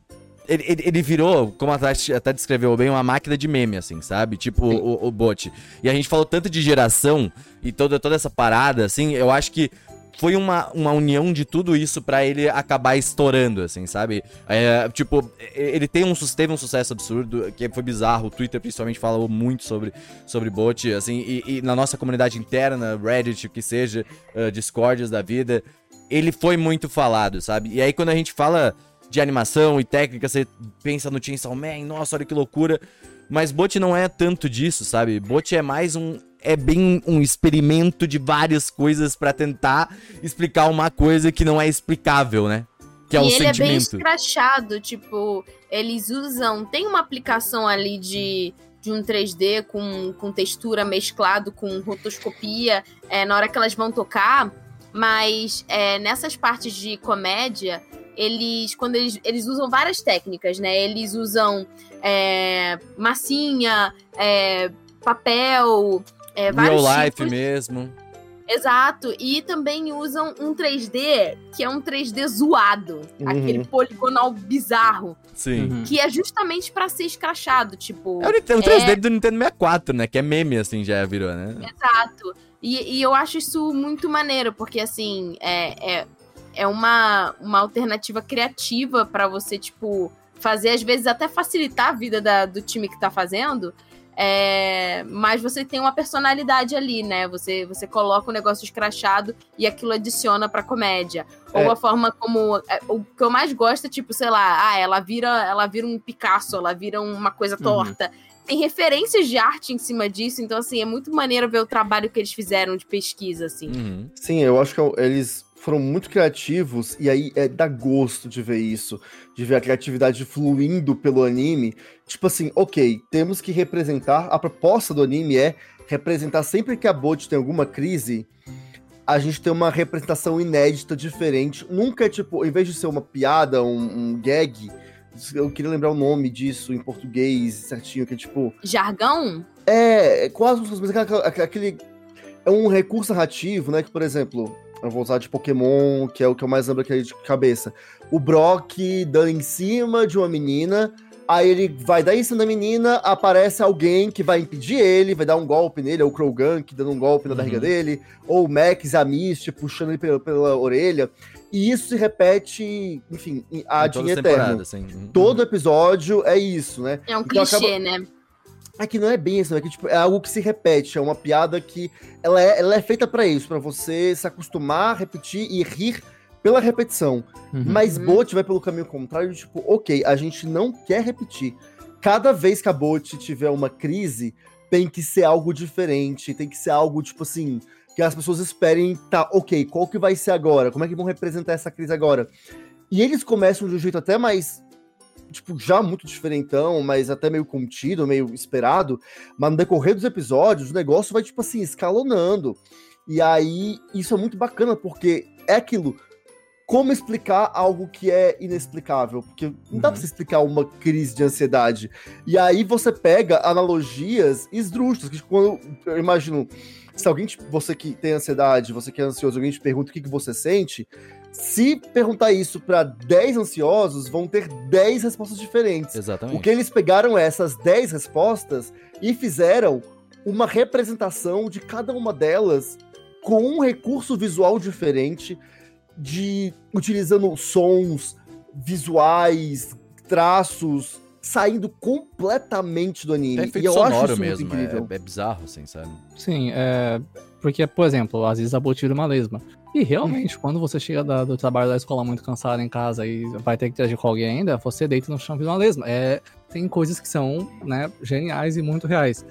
ele, ele, ele virou, como a Tati até descreveu bem, uma máquina de meme, assim, sabe? Tipo o, o bot. E a gente falou tanto de geração e toda, toda essa parada, assim, eu acho que foi uma, uma união de tudo isso pra ele acabar estourando, assim, sabe? É, tipo, ele tem um, teve um sucesso absurdo, que foi bizarro. O Twitter, principalmente, falou muito sobre, sobre bot, assim, e, e na nossa comunidade interna, Reddit, o que seja, uh, Discordias da vida, ele foi muito falado, sabe? E aí, quando a gente fala de animação e técnica, você pensa no Chainsaw Man, nossa, olha que loucura. Mas bot não é tanto disso, sabe? Bot é mais um. É bem um experimento de várias coisas pra tentar explicar uma coisa que não é explicável, né? Que é e o ele é bem sentimento. escrachado, tipo, eles usam. Tem uma aplicação ali de, de um 3D com, com textura mesclado com rotoscopia é, na hora que elas vão tocar, mas é, nessas partes de comédia, eles. Quando eles, eles usam várias técnicas, né? Eles usam é, massinha, é, papel. É, Real vários life tipos. mesmo. Exato, e também usam um 3D que é um 3D zoado, Uhum. aquele poligonal bizarro, Sim. Uhum. que é justamente pra ser escrachado, tipo, É o, Nintendo, o 3D do Nintendo 64, né? Que é meme, assim, já virou, né? exato. E, e eu acho isso muito maneiro, porque assim, é, é, é uma, uma alternativa criativa pra você, tipo, fazer, às vezes, até facilitar a vida da- do time que tá fazendo. É, mas você tem uma personalidade ali, né? Você, você coloca o negócio escrachado e aquilo adiciona pra comédia. É. Ou a forma como. é, O que eu mais gosto é, tipo, sei lá, ah, ela vira, ela vira um Picasso, ela vira uma coisa Uhum. torta. Tem referências de arte em cima disso, então, assim, é muito maneiro ver o trabalho que eles fizeram de pesquisa, assim. Uhum. Sim, eu acho que eles foram muito criativos e aí é dá gosto de ver isso, de ver a criatividade fluindo pelo anime. Tipo assim, ok, temos que representar. A proposta do anime é representar sempre que a Bot tem alguma crise, a gente tem uma representação inédita, diferente. Nunca é tipo, em vez de ser uma piada, um, um gag, eu queria lembrar o nome disso em português certinho, que é tipo. Jargão? É, é quase aquele. É um recurso narrativo, né? Que, por exemplo, eu vou usar de Pokémon, que é o que eu mais lembro aqui de cabeça. O Brock dando em cima de uma menina, aí ele vai dar em cima da menina, aparece alguém que vai impedir ele, vai dar um golpe nele, é o Krogank dando um golpe na Uhum. barriga dele, ou o Max e a Misty puxando ele pela, pela orelha. E isso se repete, enfim, a Em eterno. temporadas, assim. Uhum. Todo episódio é isso, né? É um Então clichê, acaba- né? É que não é bem isso, é que tipo, é algo que se repete, é uma piada que ela é, ela é feita pra isso, pra você se acostumar, repetir e rir pela repetição. Uhum. Mas Uhum. Bot vai pelo caminho contrário, tipo, ok, a gente não quer repetir. Cada vez que a Bot tiver uma crise, tem que ser algo diferente, tem que ser algo, tipo assim, que as pessoas esperem, tá, ok, qual que vai ser agora? Como é que vão representar essa crise agora? E eles começam de um jeito até mais tipo, já muito diferentão, mas até meio contido, meio esperado. Mas no decorrer dos episódios, o negócio vai, tipo assim, escalonando. E aí, isso é muito bacana, porque é aquilo. Como explicar algo que é inexplicável? Porque não dá pra Uhum. você explicar uma crise de ansiedade. E aí você pega analogias esdrúxulas, que tipo, quando eu imagino, se alguém, te- você que tem ansiedade, você que é ansioso, alguém te pergunta o que, que você sente, se perguntar isso pra 10 ansiosos, vão ter 10 respostas diferentes. Exatamente. O que eles pegaram é essas 10 respostas e fizeram uma representação de cada uma delas com um recurso visual diferente, de utilizando sons, visuais, traços, saindo completamente do anime. É e eu acho sonoro isso mesmo, muito incrível. é, é bizarro, assim, sabe? Sim, é. Porque, por exemplo, às vezes a Bolt vira uma lesma. E realmente, quando você chega da- do trabalho da escola muito cansado em casa e vai ter que interagir com alguém ainda, você deita no chão e vira uma lesma. É, tem coisas que são, né, geniais e muito reais.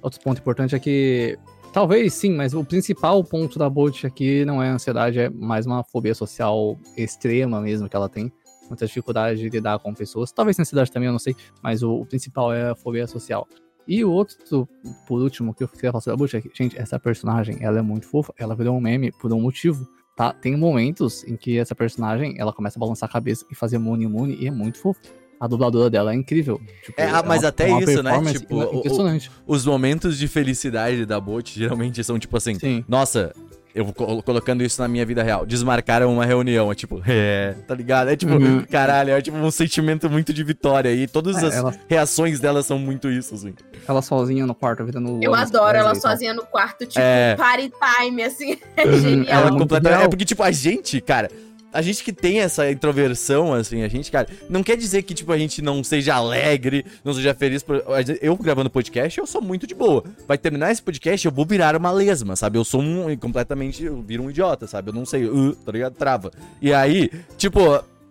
Outro ponto importante é que. Talvez sim, mas o principal ponto da Bolt aqui não é a ansiedade, é mais uma fobia social extrema mesmo que ela tem. Muita dificuldade de lidar com pessoas. Talvez ansiedade também, eu não sei. Mas o, o principal é a fobia social. E o outro, por último, que eu queria falar sobre a Butch é gente, essa personagem, ela é muito fofa, ela virou um meme por um motivo, tá? Tem momentos em que essa personagem, ela começa a balançar a cabeça e fazer muni muni, e é muito fofo. A dubladora dela é incrível. Tipo, É, ah, mas até isso, né? Tipo, o- o- impressionante. Os momentos de felicidade da Bot geralmente são tipo assim, Sim. nossa, eu vou colo- colocando isso na minha vida real. Desmarcaram uma reunião, é tipo, é, tá ligado? É tipo, Uhum. caralho, é tipo um sentimento muito de vitória. E todas É, as ela, reações dela são muito isso, assim. ela sozinha no quarto, virando Eu lua, adoro ela e tal. sozinha no quarto, tipo, É. party time, assim. É Uhum, genial. Ela é Ela real. É porque, tipo, a gente, cara. A gente que tem essa introversão, assim, a gente, cara, não quer dizer que, tipo, a gente não seja alegre, não seja feliz. Por... Eu gravando podcast, eu sou muito de boa. Vai terminar esse podcast, eu vou virar uma lesma, sabe? Eu sou um completamente. Eu viro um idiota, sabe? Eu não sei, uh, tá ligado? Trava. E aí, tipo.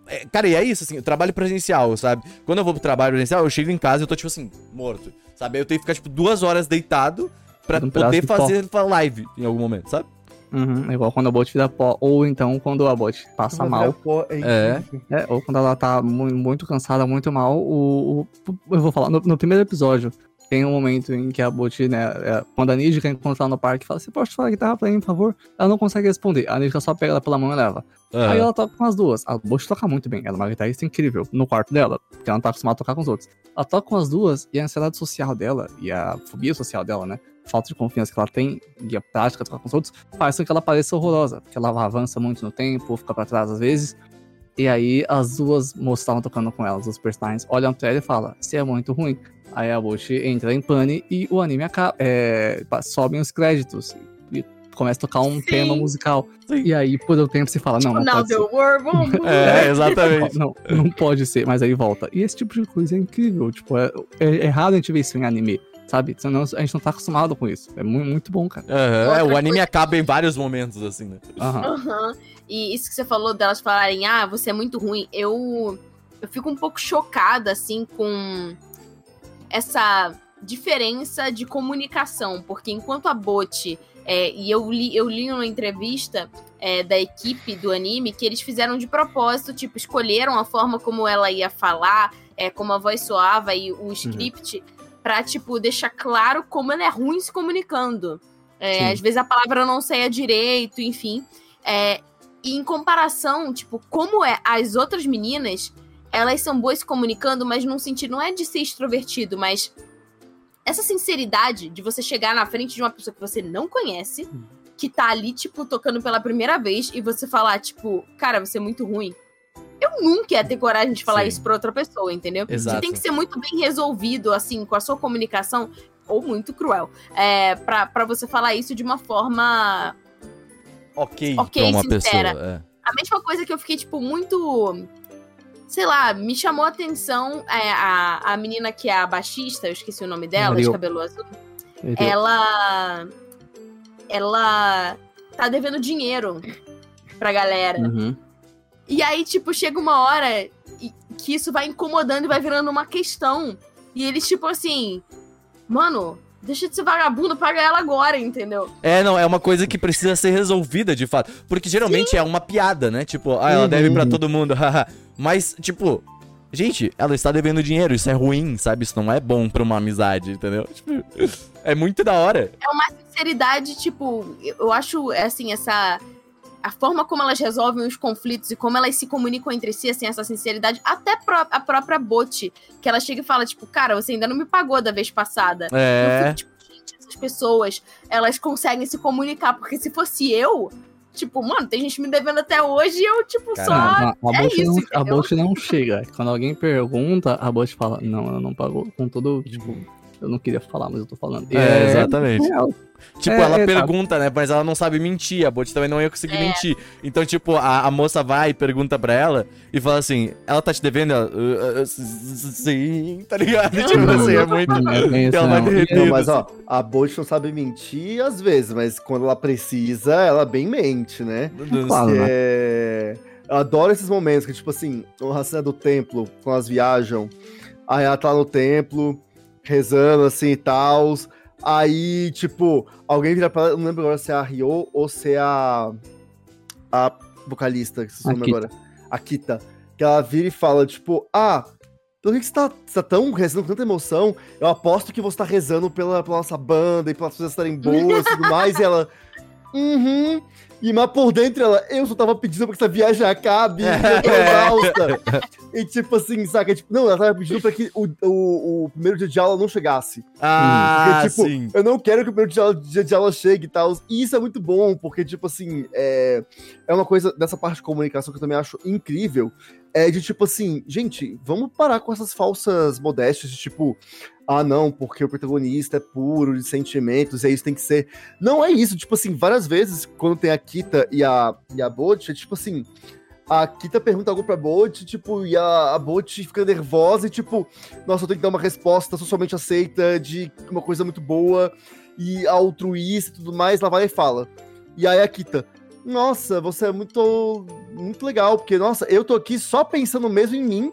é, Cara, e é isso, assim, trabalho presencial, sabe? Quando eu vou pro trabalho presencial, eu chego em casa e eu tô, tipo assim, morto, sabe? Eu tenho que ficar, tipo, duas horas deitado pra Um poder de pó. fazer live em algum momento, sabe? Uhum, igual quando a bot vira pó, ou então quando a bot passa Vai mal. pó, é É. incrível. É, ou quando ela tá mu- muito cansada, muito mal, o, o- eu vou falar, no, no primeiro episódio, tem um momento em que a Bot, né, é, quando a Ninja quer encontrar ela no parque, fala, você pode falar a guitarra pra mim, por favor? Ela não consegue responder, a Ninja só pega ela pela mão e leva. Aham. Aí ela toca com as duas, a Bot toca muito bem, ela é uma guitarrista incrível, no quarto dela, porque ela não tá acostumada a tocar com os outros. Ela toca com as duas, e a ansiedade social dela, e a fobia social dela, né, falta de confiança que ela tem, e a prática de tocar com os outros, faz com que ela pareça horrorosa, porque ela avança muito no tempo, fica pra trás às vezes, e aí as duas moças estavam tocando com elas, os personagens, olham pra ela e falam, você é muito ruim. Aí a Bochi entra em pane e o anime acaba. É, sobem os créditos. E começa a tocar um Sim. tema musical. Sim. E aí, por um tempo, se fala, não, não Now pode the ser. world move. É, exatamente. Não, não pode ser, mas aí volta. E esse tipo de coisa é incrível. Tipo, é, é, é raro a gente ver isso em anime, sabe? Senão a gente não tá acostumado com isso. É muito, muito bom, cara. Aham, é, o anime coisa- acaba em vários momentos, assim, né? Aham. Aham. E isso que você falou delas falarem, ah, você é muito ruim, eu, eu fico um pouco chocada, assim, com essa diferença de comunicação, porque enquanto a Bot, é, e eu li, eu li uma entrevista é, da equipe do anime que eles fizeram de propósito, tipo, escolheram a forma como ela ia falar, é, como a voz soava e o script, pra, tipo, deixar claro como ela é ruim se comunicando. É, às vezes a palavra não saia direito, enfim. É, e em comparação, tipo, como é as outras meninas, elas são boas se comunicando, mas num sentido não é de ser extrovertido, mas essa sinceridade de você chegar na frente de uma pessoa que você não conhece, que tá ali, tipo, tocando pela primeira vez, e você falar, tipo, cara, você é muito ruim. Eu nunca ia ter coragem de falar Sim. isso pra outra pessoa, entendeu? Exato. Você tem que ser muito bem resolvido, assim, com a sua comunicação, ou muito cruel, é, pra, pra você falar isso de uma forma Ok, Ok, pra uma sincera. pessoa. A mesma coisa que eu fiquei, tipo, muito. Sei lá, me chamou a atenção é, a, a menina que é a baixista, eu esqueci o nome dela, de Mario. cabelo azul. Ele- Ela. Ela tá devendo dinheiro pra galera. Uhum. E aí, tipo, chega uma hora que isso vai incomodando e vai virando uma questão. E eles, tipo assim, mano, Deixa de ser vagabundo, paga ela agora, entendeu? É, não, é uma coisa que precisa ser resolvida de fato. Porque geralmente é uma piada, né? Tipo, ah, ela Uhum. deve pra todo mundo, haha. Mas, tipo, gente, ela está devendo dinheiro, isso é ruim, sabe? Isso não é bom pra uma amizade, entendeu? Tipo, é muito da hora. É uma sinceridade, tipo, eu acho, assim, essa. A forma como elas resolvem os conflitos e como elas se comunicam entre si, assim, essa sinceridade, até pró- a própria Bot, que ela chega e fala, tipo, cara, você ainda não me pagou da vez passada. Eu É. fico, tipo, gente, essas pessoas, elas conseguem se comunicar, porque se fosse eu, tipo, mano, tem gente me devendo até hoje e eu, tipo, só. a, a, é bot isso, não, a entendeu? bot não chega. Quando alguém pergunta, a bot fala, não, ela não pagou. Com todo, tipo, eu não queria falar, mas eu tô falando. E É, exatamente. real. Tipo, É, ela é, tá. pergunta, né? Mas ela não sabe mentir. A Bot também não ia conseguir É. mentir. Então, tipo, a, a moça vai e pergunta pra ela e fala assim: ela tá te devendo? Ela, "Uh, uh, s- sim, tá ligado? Tipo assim, é muito. É Ela vai derreter. Mas ó, a Bot não sabe mentir às vezes, mas quando ela precisa, ela bem mente, né? Claro, né? É... Eu adoro esses momentos que, tipo assim, a cena do templo, quando elas viajam, aí ela tá no templo, rezando assim e tal. Aí, tipo, alguém vira pra ela, não lembro agora se é a Ryo ou se é a. A vocalista, que se chama agora. A Kita. Que ela vira e fala, tipo, ah. Por que você tá, você tá tão rezando com tanta emoção? Eu aposto que você tá rezando pela, pela nossa banda e pelas pessoas estarem boas e tudo mais. E ela. Uhum. E mas por dentro ela, eu só tava pedindo pra que essa viagem acabe, eu tô exausta. E tipo assim, saca? Tipo, não, ela tava pedindo pra que o, o, o primeiro dia de aula não chegasse. Ah, Porque, tipo, sim. Eu não quero que o primeiro dia, dia de aula chegue e tal. E isso é muito bom, porque, tipo assim, é, é uma coisa dessa parte de comunicação que eu também acho incrível. É de tipo assim, gente, vamos parar com essas falsas modéstias de tipo, ah, não, porque o protagonista é puro de sentimentos, e é isso tem que ser. Não é isso, tipo assim, várias vezes, quando tem a Kita e a, e a Bot, é tipo assim. A Kita pergunta algo pra Bot, tipo, e a, a Bot fica nervosa e, tipo, nossa, eu tenho que dar uma resposta socialmente aceita de uma coisa muito boa e altruísta e tudo mais, lá vai e fala. E aí a Kita, nossa, você é muito, muito legal, porque, nossa, eu tô aqui só pensando mesmo em mim,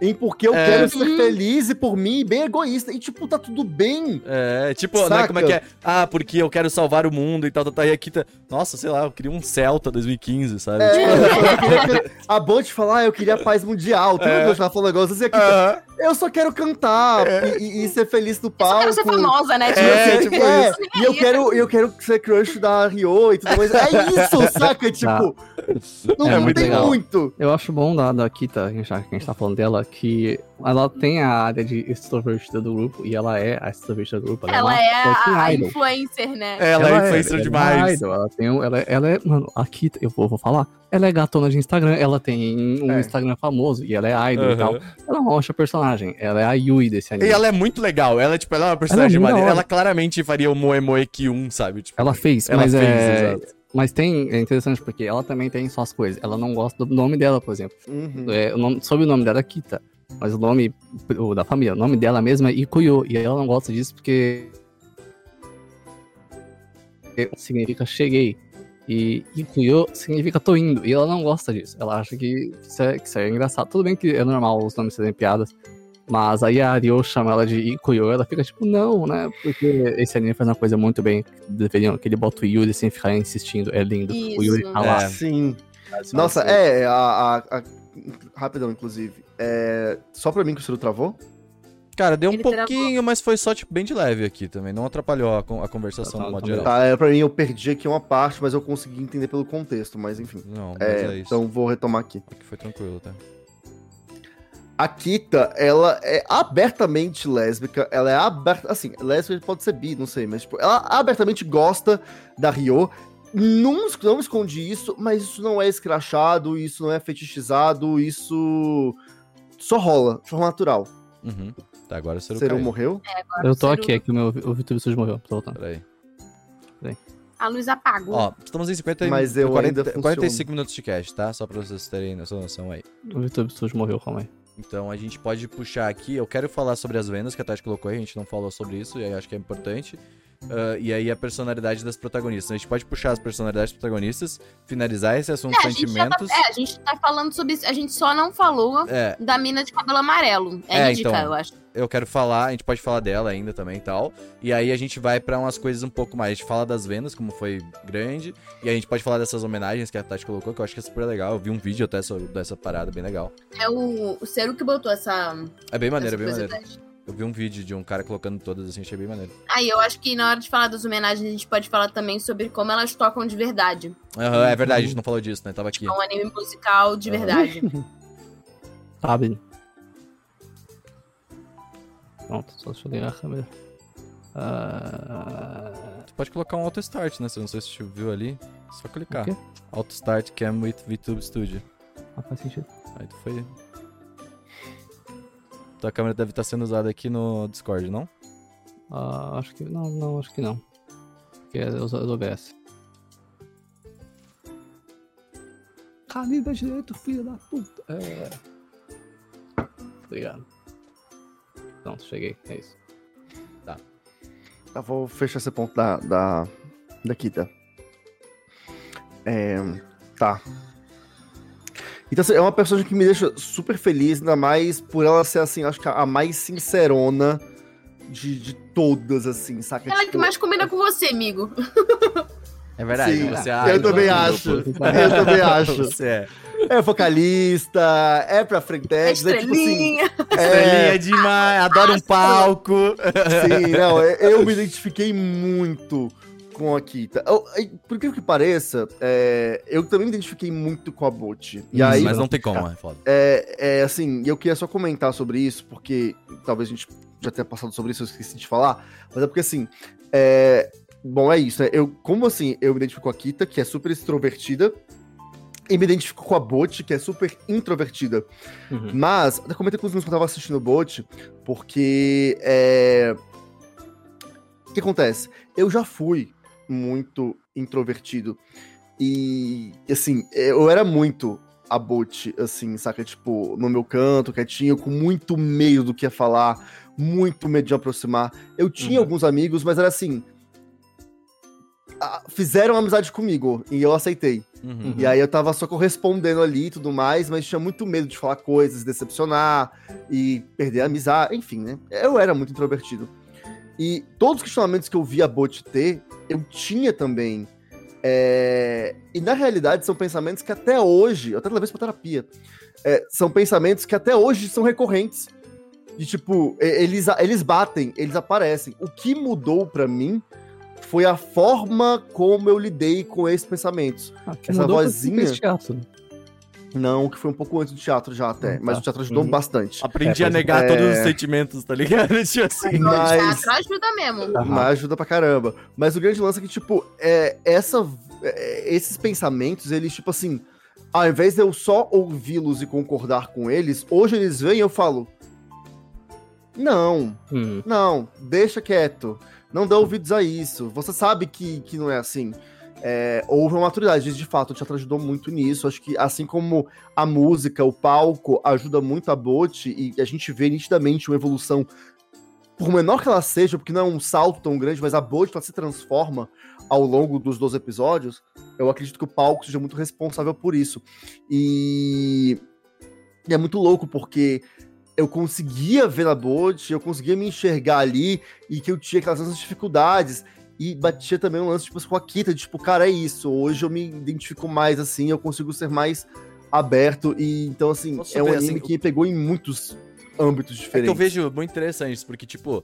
em porque eu É. quero ser Uhum. feliz e por mim, bem egoísta. E, tipo, tá tudo bem. É, tipo, né, Saca? como é que é? Ah, porque eu quero salvar o mundo e tal, tal, tal. E aqui tá. Nossa, sei lá, eu queria um Celta 2015, sabe? É, Tipo, eu queria que- a Bot falar, ah, eu queria paz mundial. Tu É. que ela falou um negócio assim, a Kita, aham. Eu só quero cantar e, e- e ser feliz no Eu só palco. quero ser famosa, né? É, Tipo, tipo É, isso. E eu quero, eu quero ser crush da Rio e tudo mais. É isso, saca? Tipo, não, É não muito tem legal. muito. Eu acho bom da, da Kita, já que a gente tá falando dela, que ela tem a área de extrovertida do grupo, e ela é a extrovertida do grupo. Ela uma é fucking a, a idol. influencer, né? Ela, é influencer ela demais. idol, ela, tem, um- ela, é- ela é. Mano, a Kita, eu vou, vou falar. Ela é gatona de Instagram, ela tem um É. Instagram famoso, e ela é idol e Aham. tal. Ela é uma ótima personagem. Ela é a Yui desse E anime. ela é muito legal. Ela, tipo, ela é uma personagem maneira. Ela claramente faria o Moe Moe Kyun, sabe? Tipo, Ela fez, ela mas fez, é. exato. Mas tem, é interessante porque ela também tem suas coisas. Ela não gosta do nome dela, por exemplo. Uhum. É, o nome, sobre o nome dela é Kita. Mas o nome o da família, o nome dela mesmo é Ikuyo. E ela não gosta disso porque. Significa cheguei. E Ikuyo significa tô indo. E ela não gosta disso. Ela acha que isso é, que isso é engraçado. Tudo bem que é normal os nomes serem piadas. Mas aí a Ryo chama ela de Ikuyo. Ela fica tipo, não, né? Porque esse anime faz uma coisa muito bem. Deveriam, que ele bota o Yuri sem ficar insistindo. É lindo. O Yuri Isso. tá lá. É. Sim. Nossa, é, a, a- a- Rapidão, inclusive. É, só pra mim que o Ciro travou? Cara, deu um Ele pouquinho, mas foi só, tipo, bem de leve aqui também. Não atrapalhou a, con- a conversação Tá, no tá, modo tá geral. Tá, é, pra mim eu perdi aqui uma parte, mas eu consegui entender pelo contexto, mas enfim. Não, mas É, é, isso. então vou retomar aqui. Aqui foi tranquilo, tá? A Kita, ela é abertamente lésbica, ela é aberta, assim, lésbica pode ser bi, não sei, mas tipo, ela abertamente gosta da Rio, não, não esconde isso, mas isso não é escrachado, isso não é fetichizado, isso só rola, de forma natural. Uhum. Tá, agora o Seru morreu? Eu tô aqui, é que o meu o Vitor Sujo morreu. Tô voltando. Peraí. A luz apagou. Ó, estamos em 50 Mas eu 40, ainda funciono. 45 minutos de cast, tá? Só pra vocês terem essa noção aí. O Vitor Sujo morreu, calma aí. Então a gente pode puxar aqui. Eu quero falar sobre as vendas que a Tati colocou aí, a gente não falou sobre isso, e aí acho que é importante. Ah, e aí a personalidade das protagonistas. A gente pode puxar as personalidades dos protagonistas, finalizar esse assunto É, tá, sentimentos. é, a gente tá falando sobre isso. A gente só não falou É, da mina de cabelo amarelo. É, É, Rídica, então. eu acho. Eu quero falar, a gente pode falar dela ainda também e tal. E aí a gente vai pra umas coisas um pouco mais. A gente fala das vendas, como foi grande. E a gente pode falar dessas homenagens que a Tati colocou, que eu acho que é super legal. Eu vi um vídeo até sobre dessa parada, bem legal. É o, o Cero que botou essa. É bem maneiro, é bem maneiro. Eu vi um vídeo de um cara colocando todas assim, achei bem maneiro. Aí, eu acho que na hora de falar das homenagens, a gente pode falar também sobre como elas tocam de verdade. Aham, é verdade, a gente não falou disso, né? Tava aqui. É um anime musical de Aham. verdade. Sabe? Pronto, só deixa eu ligar a câmera. Ah, Tu pode colocar um auto start, né? Se não sei se você viu ali. Só clicar. O quê? Auto start cam with VTube Studio. ah, faz sentido. Aí tu foi. Tua câmera deve estar sendo usada aqui no Discord, não? Ah, acho que. Não, não, acho que não. Porque é os, os OBS. Canida direito, filho da puta. É. Obrigado. Pronto, cheguei. É isso. Eu vou fechar esse ponto da, da, da Kita. É, tá. Então, assim, é uma personagem que me deixa super feliz, ainda mais por ela ser, assim, acho que a mais sincerona de, de todas, assim, saca? Ela que Tipo, mais combina com você, amigo. É verdade. Sim, você eu acha, também acho. Eu também acho. Você é. É vocalista, é pra frentex, é tipo assim... Estrelinha. Estrelinha demais, adora um palco. Sim, não, é- eu me identifiquei muito com a Kita. Eu- eu- Por incrível que pareça, é, eu também me identifiquei muito com a Bot. E aí, Mas não tem como, é foda. é, é, assim, eu queria só comentar sobre isso, porque talvez a gente já tenha passado sobre isso, eu esqueci de falar, mas é porque assim, é, bom, é isso, né? Eu, como assim, eu me identifico com a Kita, que é super extrovertida, e me identifico com a Bot, que é super introvertida. Uhum. Mas, até comentei com os meus que eu tava assistindo o Bot, porque é. O que acontece? Eu já fui muito introvertido. E, assim, eu era muito a Bot, assim, saca? Tipo, no meu canto, quietinho, com muito medo do que ia falar, muito medo de aproximar. Eu tinha Uhum. alguns amigos, mas era assim. Fizeram amizade comigo e eu aceitei. Uhum. E aí eu tava só correspondendo ali e tudo mais, mas tinha muito medo de falar coisas, decepcionar e perder a amizade, enfim, né? Eu era muito introvertido. E todos os questionamentos que eu via a Bot ter, eu tinha também. É, E na realidade são pensamentos que até hoje, eu até levei isso pra terapia, é, são pensamentos que até hoje são recorrentes. De tipo, eles, eles batem, eles aparecem. O que mudou pra mim foi a forma como eu lidei com esses pensamentos. Ah, que Essa vozinha- teatro. Não, que foi um pouco antes do teatro já até. Ah, Mas tá. o teatro ajudou Uhum. bastante. Aprendi É, a negar É. todos os sentimentos, tá ligado? Tipo assim. Mas... Mas- Teatro ajuda mesmo. Mas ajuda pra caramba. Mas o grande lance é que, tipo, é, essa, é, esses pensamentos, eles, tipo assim, ao invés de eu só ouvi-los e concordar com eles, hoje eles vêm e eu falo. Não, Hum. não, deixa quieto. Não dá ouvidos a isso. Você sabe que, que não é assim. É, houve uma maturidade, de fato, teatro ajudou muito nisso. Acho que assim como a música, o palco ajuda muito a Bot, e a gente vê nitidamente uma evolução, por menor que ela seja, porque não é um salto tão grande, mas a Bot ela se transforma ao longo dos 12 episódios. Eu acredito que o palco seja muito responsável por isso. E, e é muito louco, porque eu conseguia ver na Bot, eu conseguia me enxergar ali, e que eu tinha aquelas mesmas dificuldades. E batia também um lance, tipo, com a Kita, de, tipo, cara, é isso. Hoje eu me identifico mais assim, eu consigo ser mais aberto. E então, assim, Posso é um ver, anime assim, que me pegou em muitos âmbitos É que diferentes. eu vejo muito interessante isso, porque, tipo,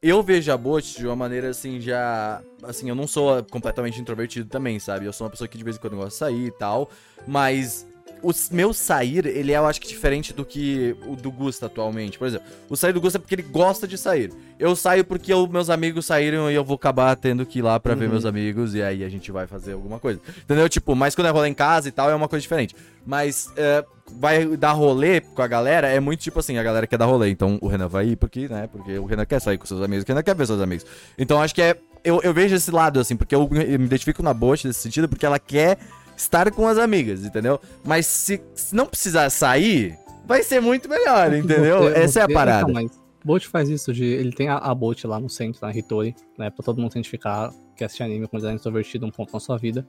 eu vejo a Bot de uma maneira assim, já. Assim, eu não sou completamente introvertido também, sabe? Eu sou uma pessoa que de vez em quando gosta de sair e tal, mas. O meu sair, ele é, eu acho que, diferente do que o do Gusta atualmente. Por exemplo, o sair do Gusta é porque ele gosta de sair. Eu saio porque os meus amigos saíram e eu vou acabar tendo que ir lá pra ver Uhum. meus amigos e aí a gente vai fazer alguma coisa. Entendeu? Tipo, mas quando é rolê em casa e tal, é uma coisa diferente. Mas é, vai dar rolê com a galera, é muito tipo assim, a galera quer dar rolê. Então o Renan vai ir porque, né? Porque o Renan quer sair com seus amigos, o Renan quer ver seus amigos. Então acho que é. Eu, eu vejo esse lado, assim, porque eu, eu me identifico na Bosch nesse sentido, porque ela quer estar com as amigas, entendeu? Mas se, se não precisar sair, vai ser muito melhor, entendeu? Essa é a parada. Então, Bolt faz isso de. Ele tem a, a Bolt lá no centro, na Hitori, né? Pra todo mundo identificar que assiste anime com design extrovertido um ponto na sua vida.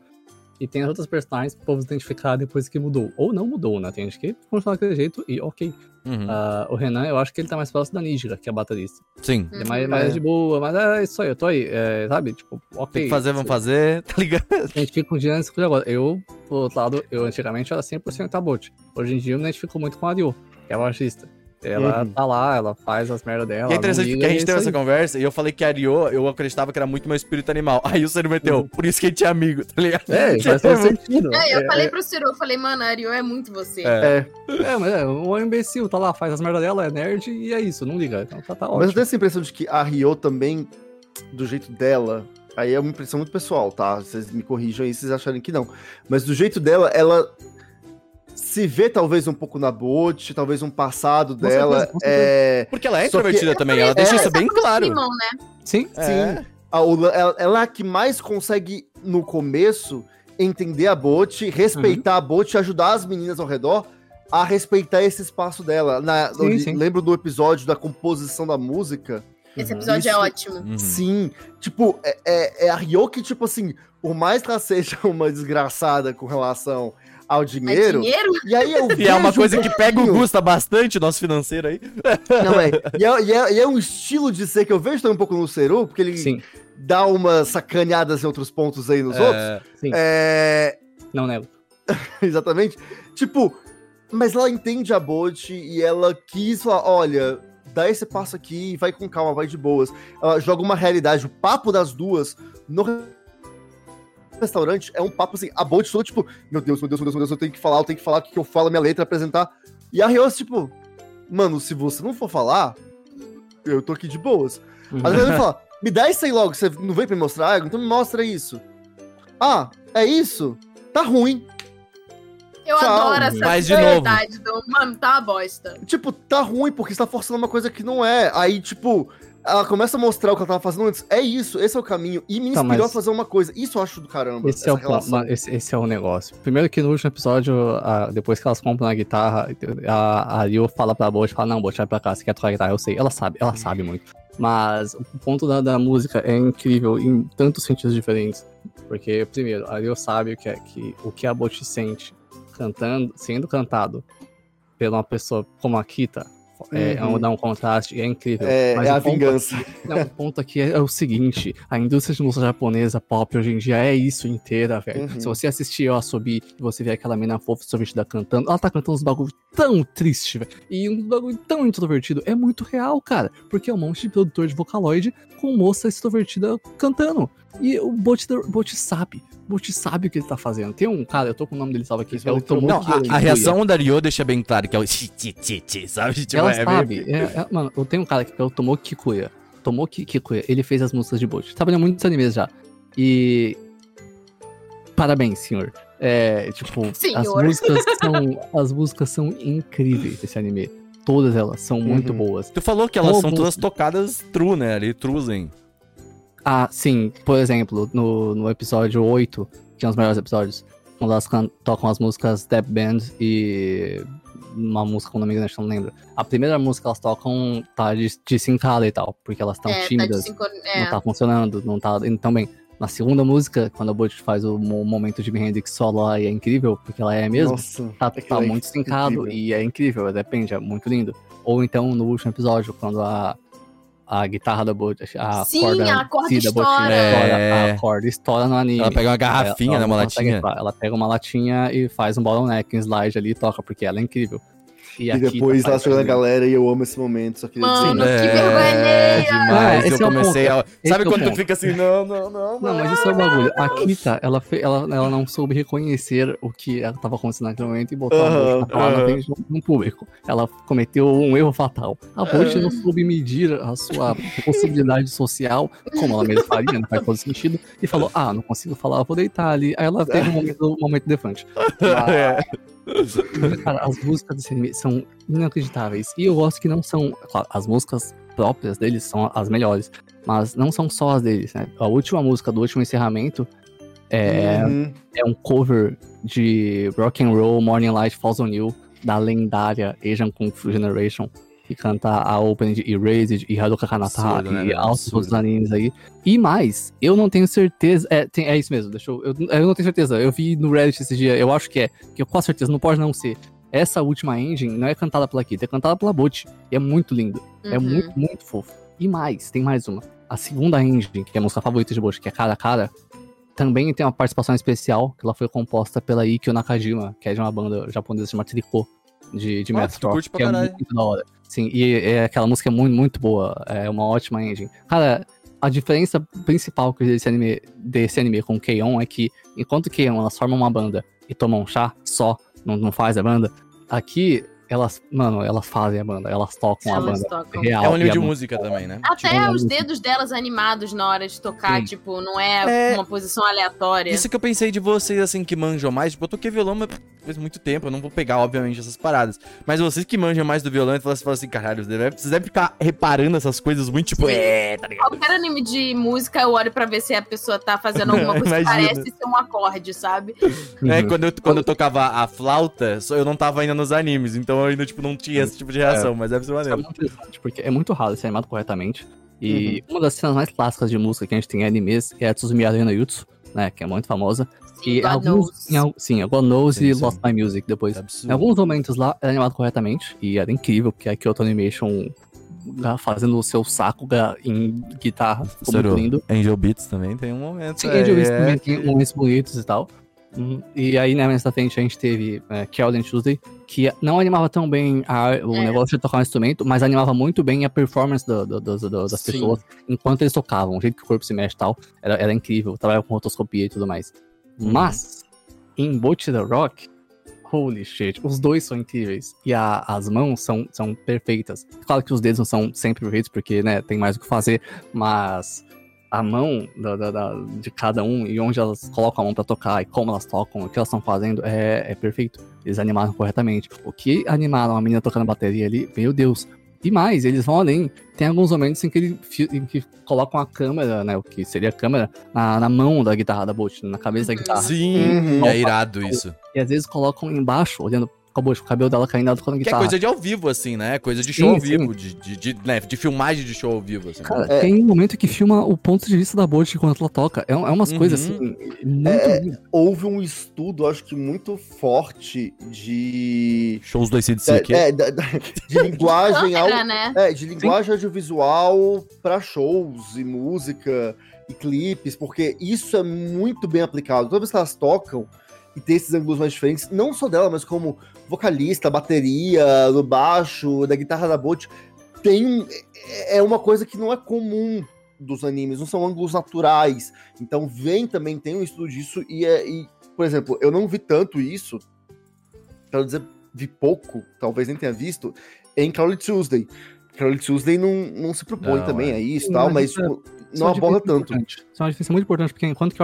E tem as outras personagens que o povo se identificar depois que mudou. Ou não mudou, né? Tem gente que continua daquele jeito e ok. Uhum. Ah, o Renan, eu acho que ele tá mais próximo da Nígida, que é a baterista. Sim. Ele é mais, Uhum. mais É. de boa, mas é isso aí, eu tô aí, é, sabe? Tipo, ok. Tem que fazer, vamos fazer, tá ligado? A gente fica com o de agora. Eu, por outro lado, eu antigamente era 100% Tabot. Hoje em dia eu me identifico muito com a Ryo, que é a artista. Ela Uhum. tá lá, ela faz as merdas dela. E é interessante porque a liga, gente é teve essa conversa e eu falei que a Ryo, eu acreditava que era muito meu espírito animal. Aí o Ciro meteu, Uhum. por isso que a gente é amigo, tá ligado? É, faz todo sentido. É, eu É, falei pro Ciro, eu falei, mano, a Ariel é muito você. É. É, É, mas é, o imbecil tá lá, faz as merdas dela, é nerd e é isso, não liga. Então tá, tá mas eu ótimo. tenho essa impressão de que a Rio também, do jeito dela, aí é uma impressão muito pessoal, tá? Vocês me corrijam aí se vocês acharem que não. Mas do jeito dela, ela se vê talvez um pouco na Bot, talvez um passado Com dela. certeza, com certeza. É, Porque ela é Só que- introvertida também, ela É, deixa isso bem se claro. aproximam, né? Sim, É. Sim. Ela, ela é a que mais consegue, no começo, entender a Bot, respeitar Uhum. a Bot e ajudar as meninas ao redor a respeitar esse espaço dela. Na, Sim, eu sim. lembro do episódio da composição da música. Esse episódio é Isso- ótimo. Uhum. Sim, tipo, é, é, é a Ryo que, tipo assim, por mais que ela seja uma desgraçada com relação ao dinheiro, dinheiro? e aí eu E é uma vejo um coisa que pega o Gusta bastante, nosso financeiro aí. Não, é, e, é, e é- e é um estilo de ser que eu vejo também um pouco no Seru, porque ele sim, dá umas sacaneadas em outros pontos aí nos outros. É, sim. É, Não nego. exatamente. Tipo, mas ela entende a Bot e ela quis falar: olha, dá esse passo aqui, vai com calma, vai de boas. Ela joga uma realidade, o papo das duas no restaurante é um papo assim, a Bot toda, tipo, meu Deus, meu Deus, meu Deus, meu Deus, eu tenho que falar, eu tenho que falar o que que eu falo, a minha letra, apresentar. E a Rios, tipo, mano, se você não for falar, eu tô aqui de boas. Às vezes ele fala, me dá isso aí logo, você não veio pra me mostrar algo? Então me mostra isso. Ah, é isso? Tá ruim. Eu Tchau. adoro essa Mas, de novo. verdade do mano, tá uma bosta. Tipo, tá ruim porque você tá forçando uma coisa que não é. Aí, tipo, ela começa a mostrar o que ela tava fazendo antes. É isso, esse é o caminho. E me Tá, inspirou mas- a fazer uma coisa. Isso eu acho do caramba. Esse é, o esse, esse é o negócio. Primeiro que no último episódio, a- depois que elas compram a guitarra, a, a Ryo fala pra Bolt, fala, não, Bolt, vai pra cá, você quer tocar guitarra? Eu sei, ela sabe, ela sabe muito. Mas o ponto da, da música é incrível em tantos sentidos diferentes. Porque, primeiro, a Ryo sabe o que, é, que, o que a Bolt sente cantando, sendo cantado por uma pessoa como a Kita. É, Uhum. dá um contraste e é incrível. É, Mas é a vingança. não, o ponto aqui é, é o seguinte: a indústria de música japonesa pop hoje em dia é isso inteira, velho. Uhum. Se você assistir a Asobi e você ver aquela mina fofa sorvetida cantando, ela tá cantando uns bagulho tão triste, velho. E um bagulho tão introvertido. É muito real, cara. Porque é um monte de produtor de vocaloid com moça extrovertida cantando. E o Bot, Bot sabe. Bot sabe o que ele tá fazendo. Tem um cara, eu tô com o nome dele salvo aqui, que é o Tomoki Não, a, a reação da Ryo deixa bem claro que é o chi, sabe? Tipo, Ela é sabe. É, é- mano, eu tenho um cara que é o Tomoki Kikuya. Tomoki Kikuya, ele fez as músicas de Bolt. Trabalhou muitos animes já. E. Parabéns, senhor. É, tipo, as Senhor. músicas são. As músicas são incríveis desse anime. Todas elas são muito Uhum. boas. Tu falou que elas são Como- todas tocadas true, né? Ali, truzen. Ah, sim, por exemplo, no, no episódio 8, que é um dos melhores episódios, quando elas tocam as músicas Step Band e uma música com o nome que a gente não lembra. A primeira música que elas tocam tá de, de cincada e tal, porque elas estão é, tá tímidas. de sincron... é. não tá funcionando, não tá indo tão bem. Na segunda música, quando a Butch faz o mo- momento de Hendrix solo e é incrível, porque ela é mesmo, Nossa, tá, aquilo tá é muito sincado incrível. e é incrível, depende, é muito lindo. Ou então no último episódio, quando a, a guitarra da Butch, a Sim, corda, a corda da estoura. É. a corda estoura no anime. Ela pega uma garrafinha, Ela né? Uma consegue latinha. Ela pega uma latinha e faz um bottleneck, um slide ali e toca, porque ela é incrível. E depois tá ela chega na fazendo- galera e eu amo esse momento. Só queria Mano, dizer. que É, demais. É, esse eu é comecei ponto. a... Sabe é quando tu fica assim, não, não, não, Não, mas isso é o bagulho. A Kita, ela, fe... ela, ela não soube reconhecer o que ela tava acontecendo naquele momento e botou a palavra frente no- no público. Ela cometeu um erro fatal. A Bolt não soube medir a sua possibilidade social, como ela mesma faria, não faz todo sentido, e falou: Ah, não consigo falar, eu vou deitar ali. Aí ela teve um momento, um momento defante. É. Cara, as músicas desse anime são inacreditáveis. E eu gosto que não são. Claro, as músicas próprias deles são as melhores. Mas não são só as deles, né? A última música do último encerramento é, Uhum. é um cover de Rock and Roll Morning Light Falls on You, da lendária Asian Kung Fu Generation. Que canta a opening de Erased e Haruka Kanata Absurdo, né, e altos Absurdo. outros animes aí. E mais, eu não tenho certeza. É, tem- é isso mesmo, deixa eu, eu. eu não tenho certeza. Eu vi no Reddit esse dia, eu acho que é. Que eu com certeza não pode não ser. Essa última engine não é cantada pela Kita, é cantada pela Bot. E é muito lindo. É Uhum. muito, muito fofo. E mais, tem mais uma. A segunda engine, que é a música favorita de Bosch, que é Cara a Cara, também tem uma participação especial, que ela foi composta pela Ikkyo Nakajima, que é de uma banda japonesa chamada Tricô, de, de Ah, metalcore, curte pra que é caralho. muito da hora. Sim, e é, aquela música é muito, muito boa, é uma ótima engine. Cara, a diferença principal desse anime, desse anime com o Keion é que, enquanto o Keion elas formam uma banda e tomam um chá só, não, não faz a banda, aqui elas, mano, elas fazem a banda, elas tocam a Elas banda tocam. real. É um nível a de música também, né? Até Tipo, os dedos delas animados na hora de tocar, Sim. tipo, não é, É. uma posição aleatória. Isso que eu pensei de vocês, assim, que manjam mais. Tipo, eu toquei violão, mas faz muito tempo. Eu não vou pegar, obviamente, essas paradas. Mas vocês que manjam mais do violão, vocês falam assim, caralho, vocês devem, vocês devem ficar reparando essas coisas muito, tipo, é, tá ligado? Qualquer anime de música, eu olho pra ver se a pessoa tá fazendo alguma coisa que parece ser um acorde, sabe? É, Uhum. quando eu, quando eu tocava a flauta, eu não tava ainda nos animes, então eu ainda, tipo, não tinha esse tipo de reação, mas deve ser É maneiro. muito interessante, porque é muito raro ser animado corretamente. E uma das cenas mais clássicas de música que a gente tem em animes é a Tsuzumi Arena Yutsu, né? Que é muito famosa. Sim, E God alguns, knows. em, sim, God Knows Sim, e sim. Lost My Music depois. É Em alguns momentos lá era animado corretamente e era incrível, porque a Kyoto Animation fazendo o seu saco em guitarra, ficou Sério, muito lindo. Angel Beats também tem um momento. Sim, Angel Beats é, também tem momentos bonitos e tal. Hum, E aí, né, mais pra frente, a gente teve é, and Tuesday, que não animava tão bem a- o É. negócio de tocar um instrumento, mas animava muito bem a performance do- do- do- das Sim. pessoas enquanto eles tocavam, o jeito que o corpo se mexe e tal. Era, era incrível, trabalhava com rotoscopia e tudo mais. Uhum. Mas, em Boat the Rock, holy shit, os dois são incríveis. E a- as mãos são, são perfeitas. Claro que os dedos não são sempre perfeitos, porque, né, tem mais o que fazer, mas a mão da- da- da- de cada um e onde elas colocam a mão pra tocar e como elas tocam, o que elas estão fazendo é, é perfeito. Eles animaram corretamente. O que animaram a menina tocando bateria ali, meu Deus. E mais, eles vão além. Tem alguns momentos em que, ele, em que colocam a câmera, né? O que seria a câmera, na, na mão da guitarra da Bolt, na cabeça da guitarra. Sim, Uhum. é irado isso. E às vezes colocam embaixo, olhando com a Bolt, o cabelo dela caindo, ela tocando Que é guitarra. coisa de ao vivo, assim, né? Coisa de Sim, show ao sim. vivo, de, de, de, né, de filmagem de show ao vivo, assim. Cara, É. tem um momento que filma o ponto de vista da Bolt quando ela toca. É, é umas Uhum. coisas assim, muito É. Houve um estudo, acho que muito forte de. Shows do ICDC É, aqui. é, da- da- de linguagem Câmera, né? É, de linguagem audiovisual pra shows e música e clipes, porque isso é muito bem aplicado. Toda vez que elas tocam e tem esses ângulos mais diferentes, não só dela, mas como vocalista, bateria, no baixo, da guitarra da Bolt, tem um, é é uma coisa que não é comum dos animes, não são ângulos naturais. Então vem também, tem um estudo disso e é, e, por exemplo, eu não vi tanto isso, quero dizer, vi pouco, talvez nem tenha visto, em Crowley Tuesday. Crowley Tuesday não, não se propõe Não, também é. a isso e tal, mas é- tipo, é não aborda tanto. importante. Isso é uma diferença muito importante, porque enquanto que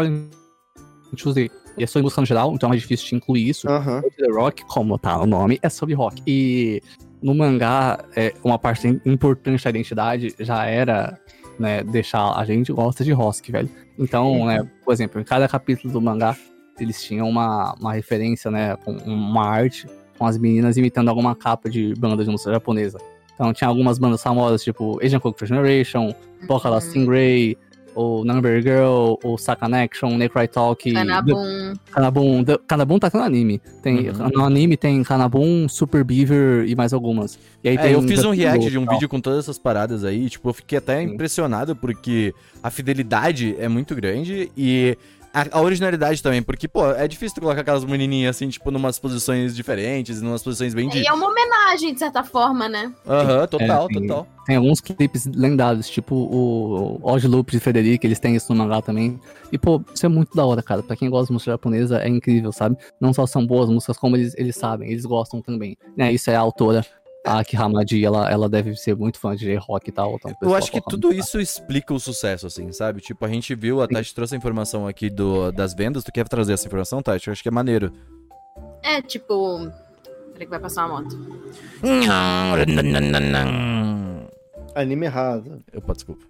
Tuesday é sobre música no geral, então é mais difícil de incluir isso. Aham. The Rock, como tá o nome, é sobre rock. E no mangá, é, uma parte importante da identidade já era né, deixar a gente gosta de rock, velho. Então, né, por exemplo, em cada capítulo do mangá, eles tinham uma, uma referência, né, com uma arte com as meninas imitando alguma capa de banda de música japonesa. Então tinha algumas bandas famosas, tipo Asian Culture Generation, Boca da Uhum. Stingray, ou Number Girl, ou Sakanation, Necry Talk, Kanabum. Kanabum. The- Kanabum tá no anime. Tem, Uhum. No anime tem Kanabum, Super Beaver e mais algumas. E aí É, tem eu fiz um react de um tal. vídeo com todas essas paradas aí, tipo, eu fiquei até Sim. impressionado porque a fidelidade é muito grande e a, a originalidade também, porque, pô, é difícil tu colocar aquelas menininhas assim, tipo, numas posições diferentes, numas posições bem de... E é uma homenagem, de certa forma, né? Aham, total, É, tem- total. Tem alguns clipes lendários, tipo o Odd Loop de Frederic, eles têm isso no mangá também. E, pô, isso é muito da hora, cara. Pra quem gosta de música japonesa, é incrível, sabe? Não só são boas músicas, como eles, eles sabem, eles gostam também. Né, isso é a autora, a Aki Hamadi, ela, ela deve ser muito fã de rock e tal. Então, o Eu acho que toca tudo muito. isso explica o sucesso, assim, sabe? Tipo, a gente viu, a Tati trouxe a informação aqui do, das vendas. Tu quer trazer essa informação, Tati? Eu acho que é maneiro. É tipo. Peraí que vai passar uma moto. Anime errado. Opa, desculpa.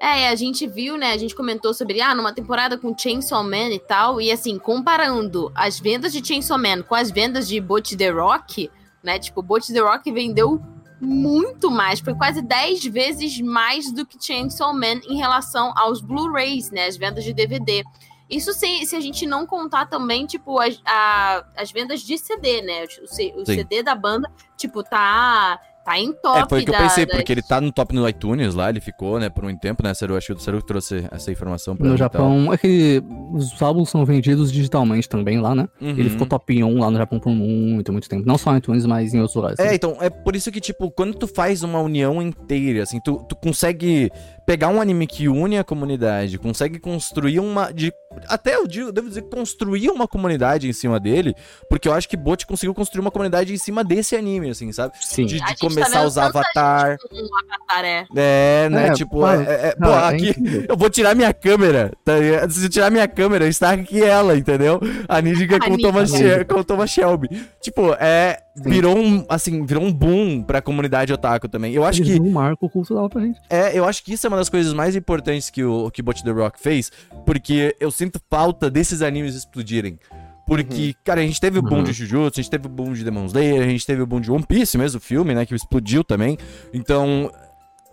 É, a gente viu, né? A gente comentou sobre, ah, numa temporada com Chainsaw Man e tal. E assim, comparando as vendas de Chainsaw Man com as vendas de Bot The Rock, né? Tipo, Bot The Rock vendeu muito mais, foi quase 10 vezes mais do que Chainsaw Man em relação aos Blu-rays, né? As vendas de DVD. Isso se, se a gente não contar também, tipo, as, a, as vendas de CD, né? O, o CD da banda, tipo, tá tá em top. É, foi o que eu pensei, das... porque ele tá no top no iTunes lá, ele ficou, né, por um tempo, né, Seru? Acho que o Seru trouxe essa informação pra No Japão, é que os álbuns são vendidos digitalmente também lá, né? Uhum. Ele ficou top 1 lá no Japão por muito, muito tempo. Não só no iTunes, mas em outros lugares. É, então, é por isso que, tipo, quando tu faz uma união inteira, assim, tu, tu consegue pegar um anime que une a comunidade, consegue construir uma. De, até eu digo, devo dizer, construir uma comunidade em cima dele, porque eu acho que Bot conseguiu construir uma comunidade em cima desse anime, assim, sabe? Sim. De, de começar tá a usar Avatar. Um avatar é. é, né? É, tipo, é, é, pô, é aqui eu vou tirar minha câmera. Tá, se eu tirar minha câmera, está aqui ela, entendeu? A Nídica com, Thomas com Thomas Shelby. Tipo, é. Virou um, assim, virou um boom pra comunidade otaku também. Eu acho que. um marco cultural pra gente. É, eu acho que isso é uma das coisas mais importantes que o que Bot The Rock fez, porque eu sinto falta desses animes explodirem. Porque, uhum. cara, a gente teve o boom uhum. de Jujutsu, a gente teve o boom de Demon Slayer, a gente teve o boom de One Piece mesmo, o filme, né, que explodiu também. Então,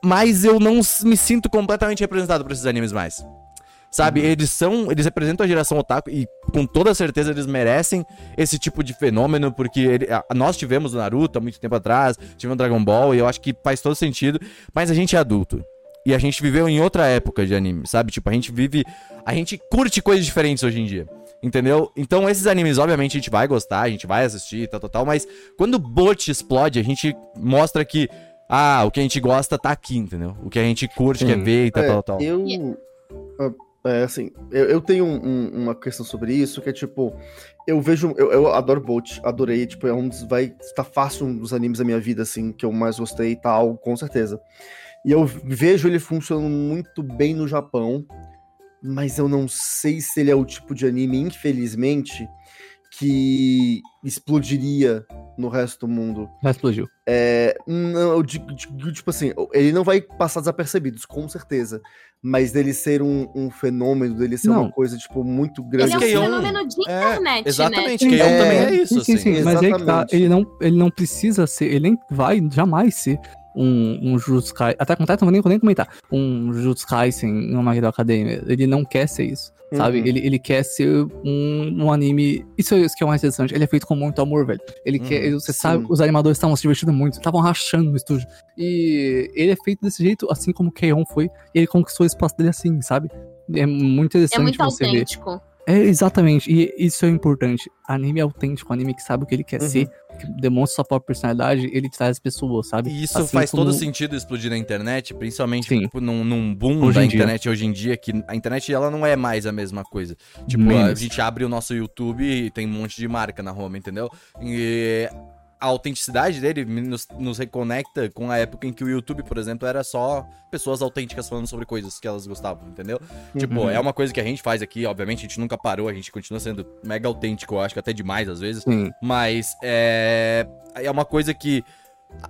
mas eu não me sinto completamente representado por esses animes mais. Sabe, uhum. eles são, eles representam a geração otaku e com toda certeza eles merecem esse tipo de fenômeno, porque ele, nós tivemos o Naruto há muito tempo atrás, tivemos o Dragon Ball e eu acho que faz todo sentido, mas a gente é adulto. E a gente viveu em outra época de anime, sabe? Tipo, a gente vive. A gente curte coisas diferentes hoje em dia. Entendeu? Então, esses animes, obviamente, a gente vai gostar, a gente vai assistir, tal, tal, tal. Mas quando o bot explode, a gente mostra que. Ah, o que a gente gosta tá aqui, entendeu? O que a gente curte, Sim. quer ver e tal, é, tal, tal. Eu. Ah, é, assim, eu, eu tenho um, um, uma questão sobre isso, que é tipo, eu vejo, eu, eu adoro Bolt, adorei, tipo, é um dos, vai, tá fácil um dos animes da minha vida, assim, que eu mais gostei e tal, com certeza. E eu vejo ele funcionando muito bem no Japão, mas eu não sei se ele é o tipo de anime, infelizmente, que explodiria no resto do mundo. Já explodiu. É, não, eu digo, digo, tipo assim, ele não vai passar desapercebido, com certeza. Mas dele ser um, um fenômeno, dele ser não. uma coisa, tipo, muito grande. Ele é um fenômeno de é, internet, é, exatamente, né? Exatamente, é, também é isso, sim, sim, assim. Mas aí tá, ele não, ele não precisa ser, ele nem vai jamais ser um, um Jujutsu Kaisen. Até com Titan, nem, nem comentar. Um Jujutsu Kaisen em uma Hero Academia. Ele não quer ser isso. Uhum. Sabe? Ele, ele quer ser um, um anime. Isso é isso que é o mais interessante. Ele é feito com muito amor, velho. Ele uhum, quer. Você sim. sabe, os animadores estavam se divertindo muito, estavam rachando no estúdio. E ele é feito desse jeito, assim como o Keion foi. E ele conquistou o espaço dele assim, sabe? É muito interessante é muito você autêntico. ver. É, exatamente. E isso é importante. Anime autêntico, anime que sabe o que ele quer uhum. ser, que demonstra sua própria personalidade, ele traz as pessoas, sabe? E isso assim faz como... todo sentido explodir na internet, principalmente tipo, num, num, boom hoje da internet dia. hoje em dia, que a internet ela não é mais a mesma coisa. Tipo, a gente abre o nosso YouTube e tem um monte de marca na home, entendeu? E a autenticidade dele nos, nos, reconecta com a época em que o YouTube, por exemplo, era só pessoas autênticas falando sobre coisas que elas gostavam, entendeu? Uhum. Tipo, é uma coisa que a gente faz aqui, obviamente, a gente nunca parou, a gente continua sendo mega autêntico, eu acho que até demais às vezes, uhum. mas é, é uma coisa que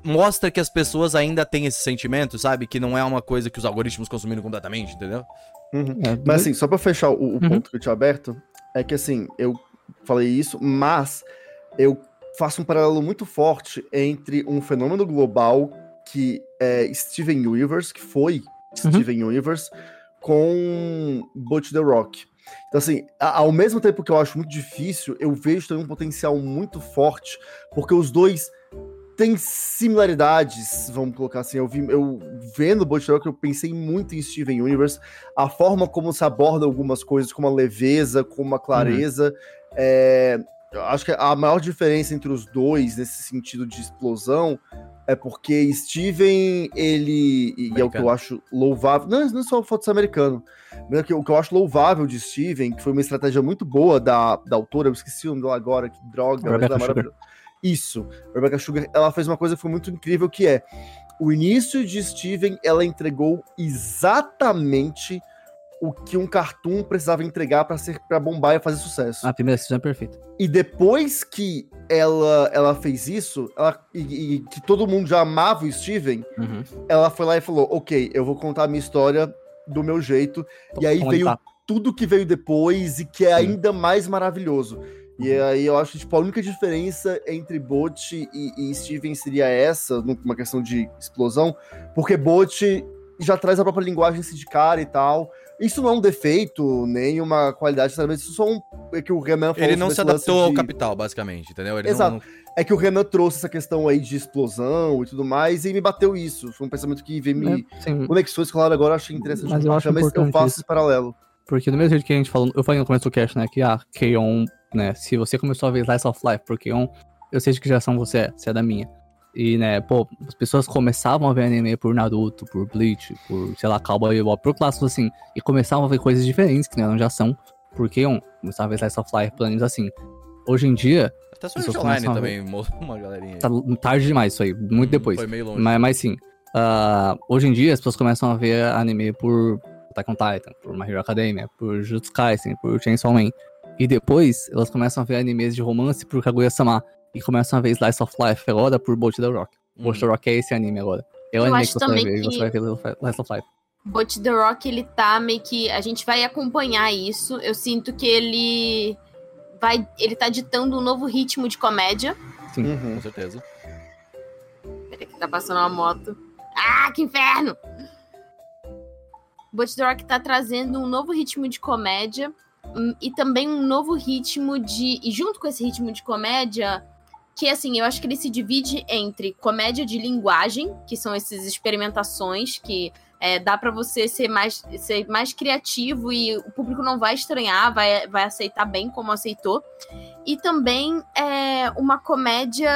mostra que as pessoas ainda têm esse sentimento, sabe? Que não é uma coisa que os algoritmos consumiram completamente, entendeu? Uhum. É, mas assim, só pra fechar o, o uhum. ponto que eu tinha aberto, é que assim, eu falei isso, mas eu faço um paralelo muito forte entre um fenômeno global que é Steven Universe, que foi uhum. Steven Universe, com Butch The Rock. Então, assim, ao mesmo tempo que eu acho muito difícil, eu vejo também um potencial muito forte, porque os dois têm similaridades, vamos colocar assim. Eu, vi, eu vendo Butch The Rock, eu pensei muito em Steven Universe, a forma como se aborda algumas coisas, com uma leveza, com uma clareza. Uhum. É, acho que a maior diferença entre os dois nesse sentido de explosão é porque Steven, ele. E é o que eu acho louvável. Não, não é só o fotos americano. Mas o que eu acho louvável de Steven, que foi uma estratégia muito boa da, da autora, eu esqueci o nome dela agora, que droga. Rebecca Sugar. Isso. Rebecca Sugar, ela fez uma coisa que foi muito incrível, que é o início de Steven, ela entregou exatamente o que um cartoon precisava entregar para ser para bombar e fazer sucesso. A primeira decisão é perfeita. E depois que ela, ela fez isso, ela, e, e, que todo mundo já amava o Steven, uhum. ela foi lá e falou: Ok, eu vou contar a minha história do meu jeito. Tô e aí veio tudo que veio depois e que é Sim. ainda mais maravilhoso. E aí eu acho que tipo, a única diferença entre Bot e, e Steven seria essa, numa questão de explosão, porque Bot já traz a própria linguagem de cara e tal. Isso não é um defeito, nem uma qualidade, sinceramente, isso só um, é que o Renan falou Ele não se adaptou de... ao capital, basicamente, entendeu? Ele Exato. Não... É que o Renan trouxe essa questão aí de explosão e tudo mais, e me bateu isso. Foi um pensamento que veio me é, conexões, claro, agora eu achei interessante. Mas eu, acho mas eu faço esse paralelo. Porque do mesmo jeito que a gente falou, eu falei no começo do cast, né, que a K-On, né, se você começou a ver Slice of Life por K-On, eu sei de que geração você é, você é da minha. E, né, pô, as pessoas começavam a ver anime por Naruto, por Bleach, por, sei lá, Cowboy Bebop, por clássicos assim, e começavam a ver coisas diferentes que não eram de ação, porque um, começava a ver Slice of Life, planos assim. Hoje em dia... Até Sword Online também, uma galerinha. Tá tarde demais isso aí, muito hum, depois. Foi meio longe. Mas, mas sim, uh, hoje em dia as pessoas começam a ver anime por Attack on Titan, por My Hero Academia, por Jutsu Kaisen, por Chainsaw Man. E depois elas começam a ver animes de romance por Kaguya-sama e começam a ver Slice of Life agora por Bolt the Rock. Hum. Bolt the Rock é esse anime agora. É o eu anime que você vai ver que... você vai ver Slice of Life. Bolt the Rock, ele tá meio que. A gente vai acompanhar isso. Eu sinto que ele. Vai, ele tá ditando um novo ritmo de comédia. Sim, uhum. com certeza. Peraí, que tá passando uma moto. Ah, que inferno! Bolt the Rock tá trazendo um novo ritmo de comédia hum, e também um novo ritmo de. E junto com esse ritmo de comédia, que assim, eu acho que ele se divide entre comédia de linguagem, que são essas experimentações que é, dá para você ser mais, ser mais criativo e o público não vai estranhar, vai, vai aceitar bem como aceitou. E também é uma comédia.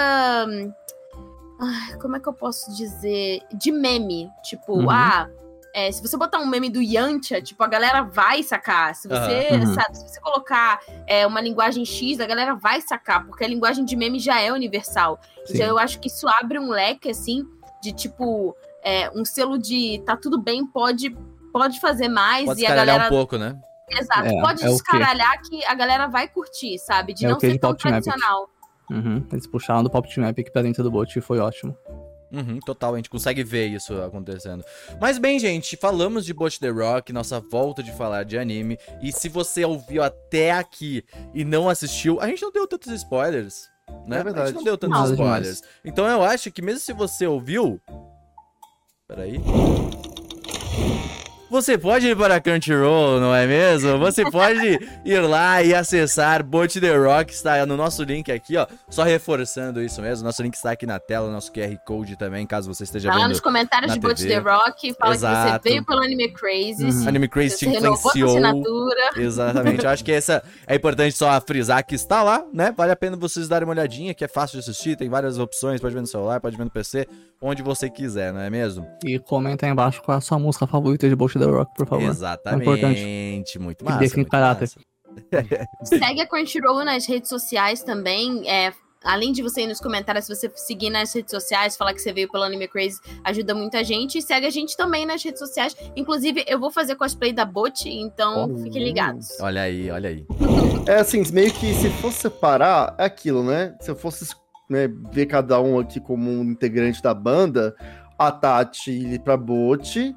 como é que eu posso dizer? De meme. Tipo, uhum. ah, é, se você botar um meme do Yantia, tipo, a galera vai sacar. Se você, uhum. sabe, se você colocar é, uma linguagem X, a galera vai sacar, porque a linguagem de meme já é universal. Sim. Então eu acho que isso abre um leque, assim, de tipo, é, um selo de tá tudo bem, pode, pode fazer mais pode e a galera. um pouco, né? Exato, é, pode é descaralhar que a galera vai curtir, sabe? De é não ser tão tradicional. Uhum. Eles puxaram do Pop Team Epic pra dentro do bot e foi ótimo. Uhum, total, a gente consegue ver isso acontecendo. Mas bem, gente, falamos de Bot The Rock, nossa volta de falar de anime. E se você ouviu até aqui e não assistiu, a gente não deu tantos spoilers. Né? É verdade. A gente não deu tantos não, spoilers. Então eu acho que mesmo se você ouviu. Peraí. Você pode ir para Crunchyroll, não é mesmo? Você pode ir lá e acessar Boat The Rock, está no nosso link aqui, ó. Só reforçando isso mesmo, nosso link está aqui na tela, nosso QR Code também, caso você esteja tá vendo. Lá nos comentários de Boat The Rock, fala Exato. que você veio pelo Anime Crazy. Uhum. Anime Crazy te influenciou. Exatamente. Eu acho que essa é importante só frisar que está lá, né? Vale a pena vocês darem uma olhadinha, que é fácil de assistir, tem várias opções, pode ver no celular, pode ver no PC, onde você quiser, não é mesmo? E comenta aí embaixo qual é a sua música favorita de Boat The Rock, por favor. Exatamente. É importante. Muito massa. Que define caráter. Segue a Crunchyroll nas redes sociais também. É, além de você ir nos comentários, se você seguir nas redes sociais, falar que você veio pelo Anime Crazy, ajuda muita gente. E segue a gente também nas redes sociais. Inclusive, eu vou fazer cosplay da Bot, então oh. fiquem ligados. Olha aí, olha aí. É assim, meio que se fosse separar, é aquilo, né? Se eu fosse né, ver cada um aqui como um integrante da banda, a Tati pra Bot,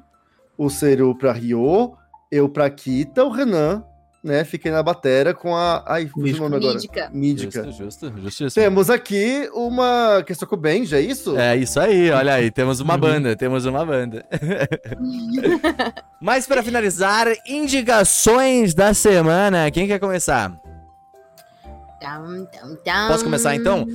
o Seru pra Rio, eu pra Kita, o Renan, né? Fiquei na batera com a. Ai, fugiu o nome agora. Mídica. Mídica. Justo, justo, justo. Temos aqui uma questão com o Benja, é isso? É isso aí, olha aí, temos uma uhum. banda, temos uma banda. Mas para finalizar, indicações da semana, quem quer começar? Posso começar então?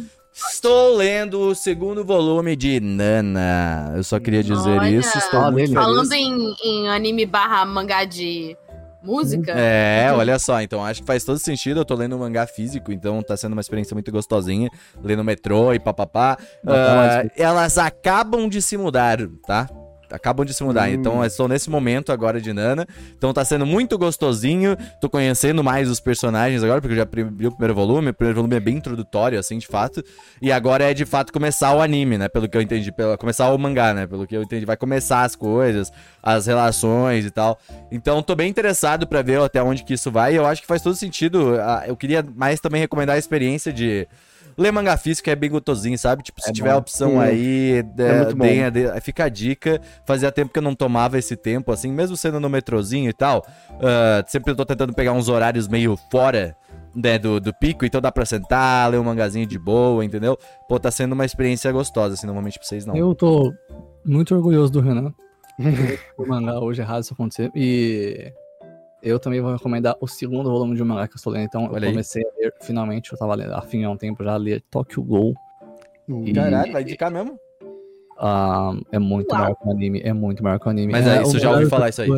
Estou lendo o segundo volume de Nana. Eu só queria dizer Olha, isso. Estou muito falando feliz. Em, em anime barra mangá de música. É, olha só. Então acho que faz todo sentido. Eu tô lendo um mangá físico, então tá sendo uma experiência muito gostosinha. Lendo metrô e papapá. Uh, elas acabam de se mudar, tá? Acabam de se mudar. Hum. Então, estou nesse momento agora de Nana. Então, tá sendo muito gostosinho. Tô conhecendo mais os personagens agora, porque eu já vi o primeiro volume. O primeiro volume é bem introdutório, assim, de fato. E agora é de fato começar o anime, né? Pelo que eu entendi. Pelo, começar o mangá, né? Pelo que eu entendi. Vai começar as coisas, as relações e tal. Então, tô bem interessado para ver até onde que isso vai. E eu acho que faz todo sentido. Ah, eu queria mais também recomendar a experiência de Lê manga físico é bem gostosinho, sabe? Tipo, se é tiver bom. opção Sim. aí, é, é fica a dica. Fazia tempo que eu não tomava esse tempo, assim, mesmo sendo no metrozinho e tal. Uh, sempre eu tô tentando pegar uns horários meio fora né, do, do pico, então dá pra sentar, ler um mangazinho de boa, entendeu? Pô, tá sendo uma experiência gostosa, assim, normalmente pra vocês não. Eu tô muito orgulhoso do Renan. o mangá hoje é errado isso acontecer. E eu também vou recomendar o segundo volume de um mangá que eu estou lendo. Então Olha eu aí. comecei a ler, finalmente, eu tava lendo, afim há um tempo já a ler Tokyo Ghoul. E- Caralho, vai indicar mesmo? Ah, é muito Uau. maior que o anime, é muito maior que o anime. Mas é, é isso, já ouvi falar isso aí.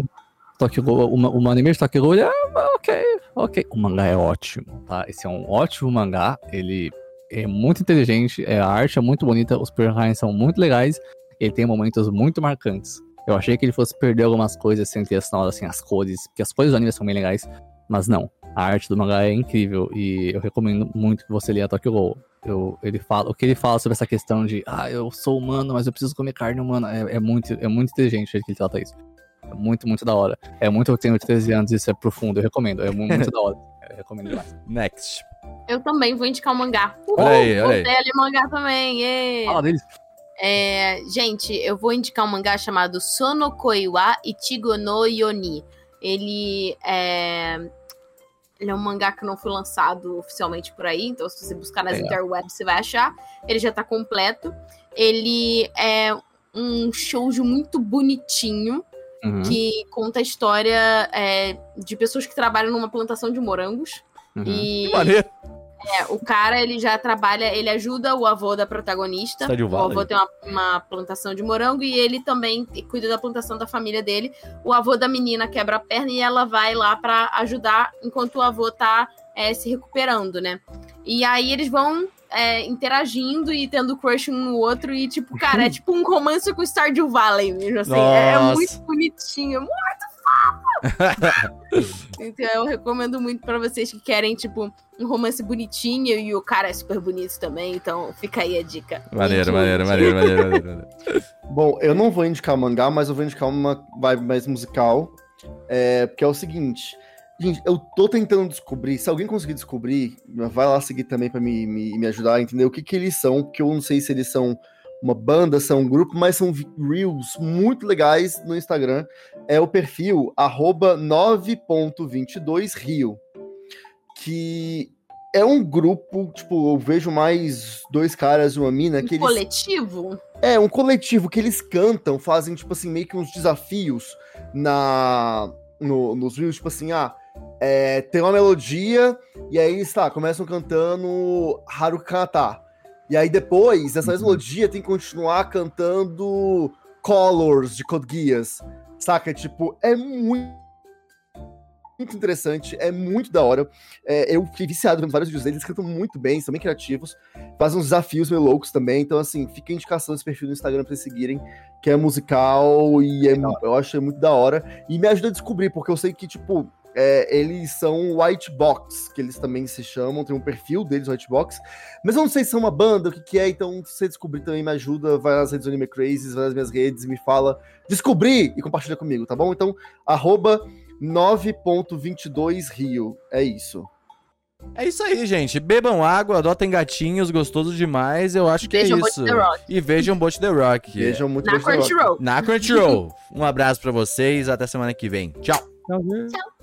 Tokyo Ghoul, o, o anime de Tokyo Ghoul ele é ok, ok. O mangá é ótimo, tá? Esse é um ótimo mangá, ele é muito inteligente, é, a arte é muito bonita, os personagens são muito legais, ele tem momentos muito marcantes. Eu achei que ele fosse perder algumas coisas sem ter assinado assim as cores, porque as cores do anime são bem legais, mas não. A arte do mangá é incrível e eu recomendo muito que você leia Tokyo Ghoul. Eu, ele fala, o que ele fala sobre essa questão de, ah, eu sou humano, mas eu preciso comer carne humana, é, é muito, é muito inteligente o jeito que ele trata isso. É muito, muito da hora. É muito, eu tenho 13 anos, isso é profundo, eu recomendo, é mu- muito da hora. Eu recomendo demais. Next. Eu também vou indicar um mangá. Olha aí, olha aí. Mangá também. ê! Fala deles. É, gente, eu vou indicar um mangá chamado Sonokoiwa Ichigo no Yoni. Ele é. Ele é um mangá que não foi lançado oficialmente por aí, então se você buscar nas Legal. interwebs você vai achar. Ele já tá completo. Ele é um shoujo muito bonitinho Uhum, que conta a história é, de pessoas que trabalham numa plantação de morangos. uhum. E Que maneiro. É, o cara, ele já trabalha, ele ajuda o avô da protagonista. O avô tem uma, uma plantação de morango e ele também cuida da plantação da família dele. O avô da menina quebra a perna e ela vai lá pra ajudar enquanto o avô tá é, se recuperando, né? E aí eles vão é, interagindo e tendo crush um no outro e, tipo, cara, é tipo um romance com Stardew Valley mesmo, assim. É, é Nossa. muito bonitinho, é muito! então eu recomendo muito pra vocês que querem, tipo, um romance bonitinho e o cara é super bonito também, então fica aí a dica. Maneiro, maneiro, maneiro, maneiro, maneiro, maneiro. Bom, eu não vou indicar mangá, mas eu vou indicar uma vibe mais musical. É, porque é o seguinte. Gente, eu tô tentando descobrir. Se alguém conseguir descobrir, vai lá seguir também pra me, me, me ajudar a entender o que, que eles são. Porque eu não sei se eles são uma banda, são um grupo, mas são reels muito legais no Instagram. É o perfil arroba 9.22rio. Que é um grupo, tipo, eu vejo mais dois caras e uma mina que Um eles. coletivo? É, um coletivo que eles cantam, fazem, tipo assim, meio que uns desafios na no, nos reels, tipo assim, ah, é, tem uma melodia, e aí eles, tá, começam cantando Harukata. E aí depois, essa mesma Uhum. melodia tem que continuar cantando Colors de Code Geass. Saca? Tipo, é muito muito interessante, é muito da hora. É, eu fiquei viciado vendo vários vídeos deles, eles cantam muito bem, são bem criativos, fazem uns desafios meio loucos também. Então, assim, fica a indicação desse perfil no Instagram pra vocês seguirem, que é musical e é, eu acho é muito da hora. E me ajuda a descobrir, porque eu sei que, tipo, é, eles são White Box, que eles também se chamam, tem um perfil deles, White Box. Mas eu não sei se são uma banda, o que, que é, então se você descobrir também me ajuda, vai nas redes do Anime Crazes, vai nas minhas redes e me fala. Descobri e compartilha comigo, tá bom? Então, arroba 9.22rio. É isso. É isso aí, gente. Bebam água, adotem gatinhos, gostoso demais. Eu acho que Vejam é isso. E vejam Bot the Rock. Beijam muito Na. Crunchyroll. Na Crunchyroll. um abraço pra vocês, até semana que vem. Tchau. Tchau. Tchau.